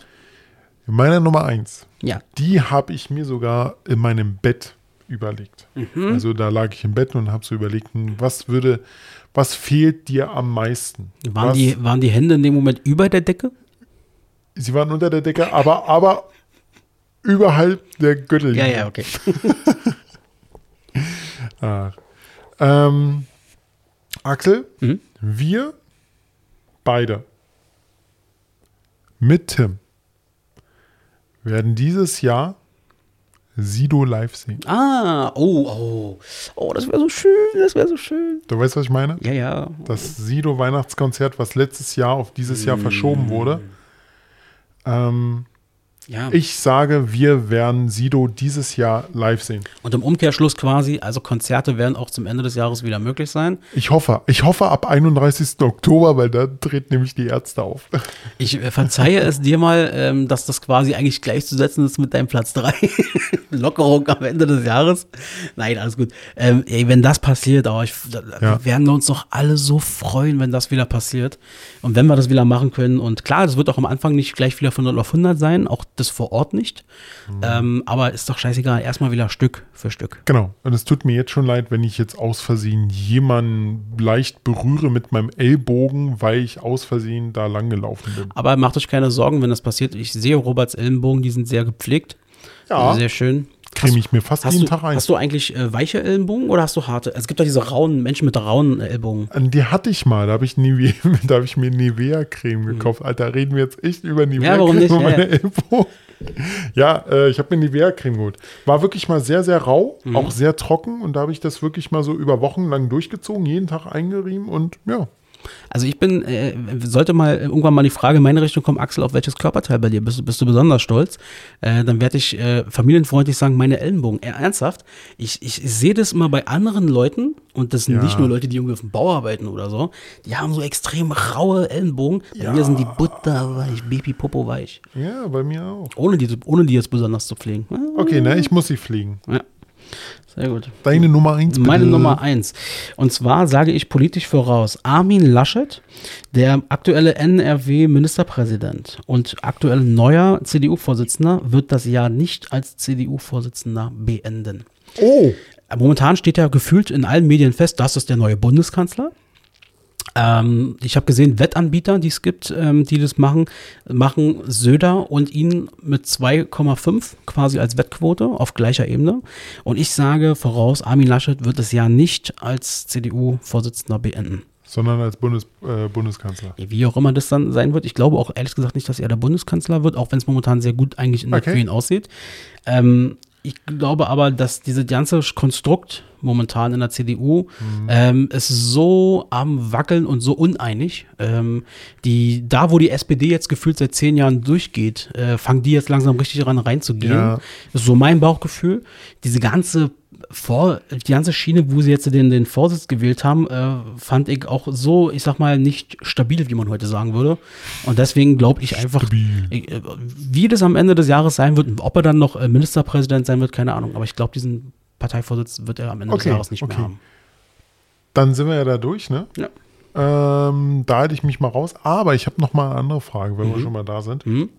Meine Nummer eins, Ja. die habe ich mir sogar in meinem Bett überlegt. Mhm. Also da lag ich im Bett und habe so überlegt, hm, was würde, was fehlt dir am meisten? Waren was, die, waren die Hände in dem Moment über der Decke? Sie waren unter der Decke, aber, aber überhalb der Gürtellinie. okay. Ah. Ähm, Axel, Mhm. wir beide mit Tim werden dieses Jahr Sido live sehen. Ah, oh, oh. Oh, das wäre so schön, das wäre so schön. Du weißt, was ich meine? Ja, ja. Das Sido Weihnachtskonzert, was letztes Jahr auf dieses Jahr verschoben wurde. Ähm, ja. ich sage, wir werden Sido dieses Jahr live sehen. Und im Umkehrschluss quasi, also Konzerte werden auch zum Ende des Jahres wieder möglich sein. Ich hoffe, ich hoffe ab 31. Oktober, weil da treten nämlich die Ärzte auf. Ich äh, verzeihe es dir mal, ähm, dass das quasi eigentlich gleichzusetzen ist mit deinem Platz 3. Lockerung am Ende des Jahres. Nein, alles gut. Ähm, ey, wenn das passiert, oh, ich, Ja. wir werden uns doch alle so freuen, wenn das wieder passiert. Und wenn wir das wieder machen können. Und klar, das wird auch am Anfang nicht gleich wieder von 0 auf 100 sein. Auch das vor Ort nicht. Ähm, aber ist doch scheißegal, erstmal wieder Stück für Stück. Genau. Und es tut mir jetzt schon leid, wenn ich jetzt aus Versehen jemanden leicht berühre mit meinem Ellbogen, weil ich aus Versehen da lang gelaufen bin. Aber macht euch keine Sorgen, wenn das passiert. Ich sehe Roberts Ellenbogen, die sind sehr gepflegt. Ja. Sehr schön. Creme ich mir fast jeden du, Tag ein. hast du eigentlich äh, weiche Ellenbogen oder hast du harte? Es gibt doch diese rauen Menschen mit rauen Ellbogen. Die hatte ich mal, da habe ich, Nivea- da hab ich mir Nivea-Creme gekauft. Alter, reden wir jetzt echt über Nivea-Creme Ja, meine ja. Ellbogen. Ja, äh, ich habe mir Nivea-Creme geholt. War wirklich mal sehr, sehr rau, Mhm. auch sehr trocken und da habe ich das wirklich mal so über Wochen lang durchgezogen, jeden Tag eingerieben und ja. Also ich bin, äh, sollte mal irgendwann mal die Frage in meine Richtung kommen, Axel, auf welches Körperteil bei dir bist, du- bist du besonders stolz? Äh, dann werde ich äh, familienfreundlich sagen, meine Ellenbogen. Äh, ernsthaft, ich, ich sehe das immer bei anderen Leuten und das sind Ja. nicht nur Leute, die irgendwie auf dem Bau arbeiten oder so, die haben so extrem raue Ellenbogen. Bei Ja. mir sind die butterweich, Baby-Popo weich. Ja, bei mir auch. Ohne die, ohne die jetzt besonders zu pflegen. Okay, ne, ich muss sie fliegen. Ja. Sehr gut. Deine Nummer eins, bitte. Meine Nummer eins. Und zwar sage ich politisch voraus, Armin Laschet, der aktuelle NRW-Ministerpräsident und aktuell neuer CDU-Vorsitzender, wird das Jahr nicht als CDU-Vorsitzender beenden. Oh, Momentan steht ja gefühlt in allen Medien fest, das ist der neue Bundeskanzler. Ähm, ich habe gesehen, Wettanbieter, die es gibt, ähm, die das machen, machen Söder und ihn mit 2,5 quasi als Wettquote auf gleicher Ebene. Und ich sage voraus, Armin Laschet wird das Jahr nicht als CDU-Vorsitzender beenden. sondern als Bundes, äh, Bundeskanzler. Wie auch immer das dann sein wird. Ich glaube auch ehrlich gesagt nicht, dass er der Bundeskanzler wird, auch wenn es momentan sehr gut eigentlich in der Okay. für ihn aussieht. Ähm, ich glaube aber, dass dieses ganze Konstrukt momentan in der CDU ähm, ist so am Wackeln und so uneinig. Ähm, die, da, wo die SPD jetzt gefühlt seit zehn Jahren durchgeht, äh, fangen die jetzt langsam richtig ran reinzugehen. Ja. Das ist so mein Bauchgefühl. Diese ganze vor, die ganze Schiene, wo sie jetzt den, den Vorsitz gewählt haben, äh, fand ich auch so, ich sag mal, nicht stabil, wie man heute sagen würde. Und deswegen glaube ich einfach, äh, wie das am Ende des Jahres sein wird, ob er dann noch äh, Ministerpräsident sein wird, keine Ahnung. Aber ich glaube, diesen Parteivorsitz wird er am Ende Okay, des Jahres nicht okay. mehr haben. Dann sind wir ja da durch, ne? Ja. Ähm, da halte ich mich mal raus. Aber ich habe noch mal eine andere Frage, wenn wir schon mal da sind. Mhm.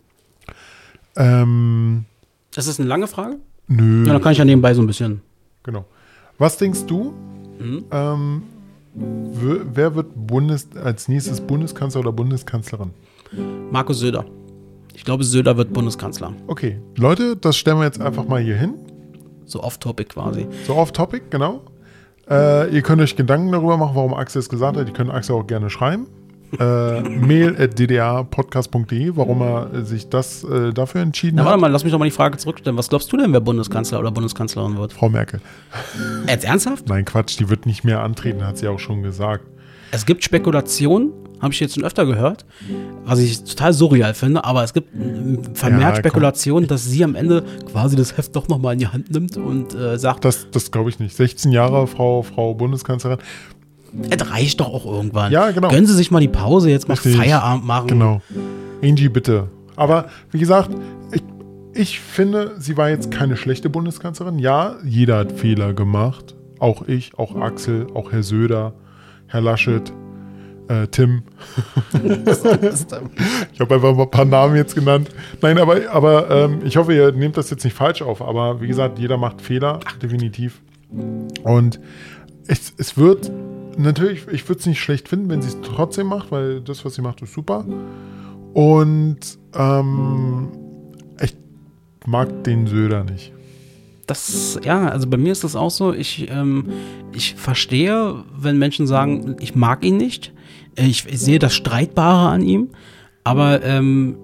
Ähm, Das ist eine lange Frage? nö. Ja, dann kann ich ja nebenbei so ein bisschen. Genau. Was denkst du? Mhm. Ähm, wer- wird Bundes als nächstes Bundeskanzler oder Bundeskanzlerin? Markus Söder. Ich glaube, Söder wird Bundeskanzler. Okay, Leute, das stellen wir jetzt einfach mal hier hin. So off-topic quasi. So off-topic, genau. Äh, ihr könnt euch Gedanken darüber machen, warum Axel es gesagt hat. Ihr könnt Axel auch gerne schreiben. Äh, mail at ddrpodcast.de, warum er äh, sich das äh, dafür entschieden Na, warte hat. mal, lass mich doch mal die Frage zurückstellen. Was glaubst du denn, wer Bundeskanzler oder Bundeskanzlerin wird? Frau Merkel. Jetzt ernsthaft? Nein, Quatsch, die wird nicht mehr antreten, hat sie auch schon gesagt. Es gibt Spekulationen, habe ich jetzt schon öfter gehört, was ich total surreal finde, aber es gibt vermehrt Ja. Spekulationen, dass sie am Ende quasi das Heft doch nochmal in die Hand nimmt und äh, sagt, Das, das glaube ich nicht. 16 Jahre Frau, Frau Bundeskanzlerin. Es reicht doch auch irgendwann. Ja, genau. Gönnen Sie sich mal die Pause, jetzt mal Richtig. Feierabend machen. Genau. Angie, bitte. Aber wie gesagt, ich, ich finde, sie war jetzt keine schlechte Bundeskanzlerin. Ja, jeder hat Fehler gemacht. Auch ich, auch Axel, auch Herr Söder, Herr Laschet, äh, Tim. ich habe einfach mal ein paar Namen jetzt genannt. Nein, aber, aber ähm, ich hoffe, ihr nehmt das jetzt nicht falsch auf. Aber wie gesagt, jeder macht Fehler, definitiv. Und es, es wird natürlich, ich würde es nicht schlecht finden, wenn sie es trotzdem macht, weil das, was sie macht, ist super. Und ähm, ich mag den Söder nicht. Das, ja, also bei mir ist das auch so. Ich, ähm, ich verstehe, wenn Menschen sagen, ich mag ihn nicht. Ich, ich sehe das Streitbare an ihm. Aber ähm,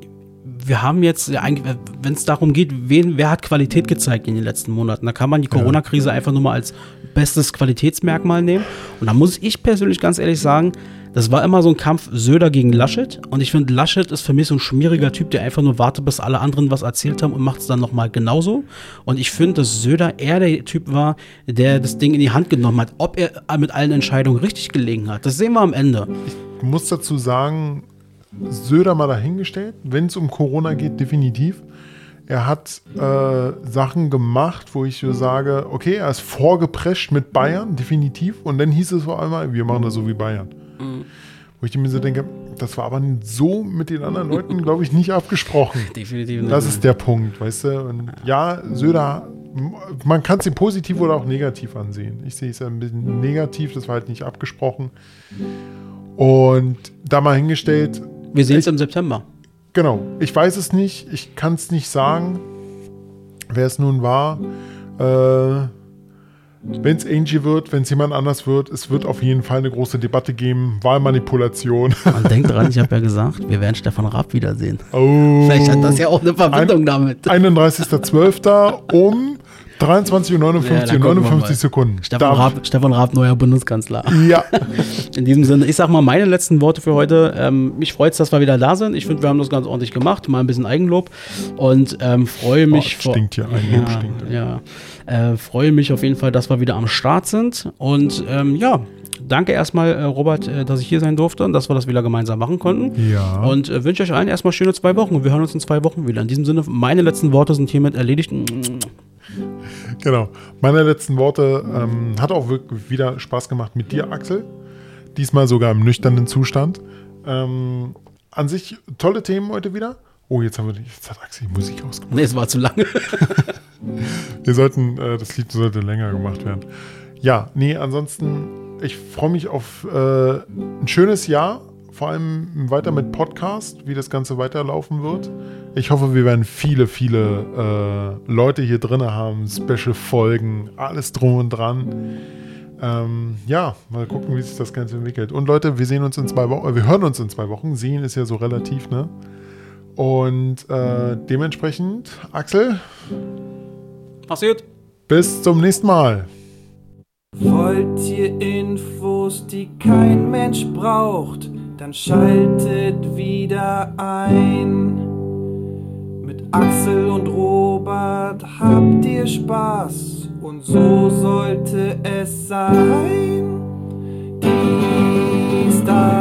wir haben jetzt, ja, eigentlich, wenn es darum geht, wen, wer hat Qualität gezeigt in den letzten Monaten, da kann man die Corona-Krise einfach nur mal als bestes Qualitätsmerkmal nehmen. Und da muss ich persönlich ganz ehrlich sagen, das war immer so ein Kampf Söder gegen Laschet. Und ich finde, Laschet ist für mich so ein schmieriger Typ, der einfach nur wartet, bis alle anderen was erzählt haben und macht es dann nochmal genauso. Und ich finde, dass Söder eher der Typ war, der das Ding in die Hand genommen hat. Ob er mit allen Entscheidungen richtig gelegen hat, das sehen wir am Ende. Ich muss dazu sagen, Söder mal dahingestellt, wenn es um Corona geht, definitiv. Er hat äh, Sachen gemacht, wo ich so sage, okay, er ist vorgeprescht mit Bayern, definitiv. Und dann hieß es vor allem, wir machen das so wie Bayern. Wo ich mir so denke, das war aber so mit den anderen Leuten, glaube ich, nicht abgesprochen. Definitiv nicht. Das ist der Punkt, weißt du? Und ja, Söder, man kann es ihm positiv oder auch negativ ansehen. Ich sehe es ein bisschen negativ, das war halt nicht abgesprochen. Und da mal hingestellt, Wir sehen es im September. Genau, ich weiß es nicht, ich kann es nicht sagen, wer es nun war. Äh, wenn es Angie wird, wenn es jemand anders wird, es wird auf jeden Fall eine große Debatte geben. Wahlmanipulation. Und denkt dran, ich habe ja gesagt, wir werden Stefan Raab wiedersehen. Oh. Vielleicht hat das ja auch eine Verbindung Ein- damit. 31.12. um 23.59 Uhr Ja, da und gucken wir 59 mal. Sekunden. Stefan Raab, Stefan Raab, neuer Bundeskanzler. Ja, In diesem Sinne, ich sag mal meine letzten Worte für heute. Ähm, mich freut es, dass wir wieder da sind. Ich finde, wir haben das ganz ordentlich gemacht. Mal ein bisschen Eigenlob. Und ähm, freue mich. Oh, stinkt hier. Eigenlob ja, stinkt. Ja. Äh, freue mich auf jeden Fall, dass wir wieder am Start sind. Und ähm, ja, danke erstmal, äh, Robert, äh, dass ich hier sein durfte und dass wir das wieder gemeinsam machen konnten. Ja. Und äh, wünsche euch allen erstmal schöne zwei Wochen. Und wir hören uns in zwei Wochen wieder. In diesem Sinne, meine letzten Worte sind hiermit erledigt. genau. Meine letzten Worte ähm, hat auch wirklich wieder Spaß gemacht mit dir, Axel. Diesmal sogar im nüchternen Zustand. Ähm, an sich tolle Themen heute wieder. Oh, jetzt haben wir jetzt hat Axel die Musik ausgemacht. Nee, es war zu lange. Wir sollten, äh, das Lied sollte länger gemacht werden. Ja, nee, ansonsten, ich freue mich auf äh, ein schönes Jahr, vor allem weiter mit Podcast, wie das Ganze weiterlaufen wird. Ich hoffe, wir werden viele, viele äh, Leute hier drin haben, Special-Folgen, alles drum und dran. Ähm, ja, mal gucken, wie sich das Ganze entwickelt. Und Leute, wir sehen uns in zwei Wochen, äh, wir hören uns in zwei Wochen. Sehen ist ja so relativ, ne? Und äh, dementsprechend, Axel, Passiert. bis zum nächsten Mal. Wollt ihr Infos, die kein Mensch braucht, dann schaltet wieder ein. Mit Axel und Robert habt ihr Spaß und so sollte es sein. Die Stars.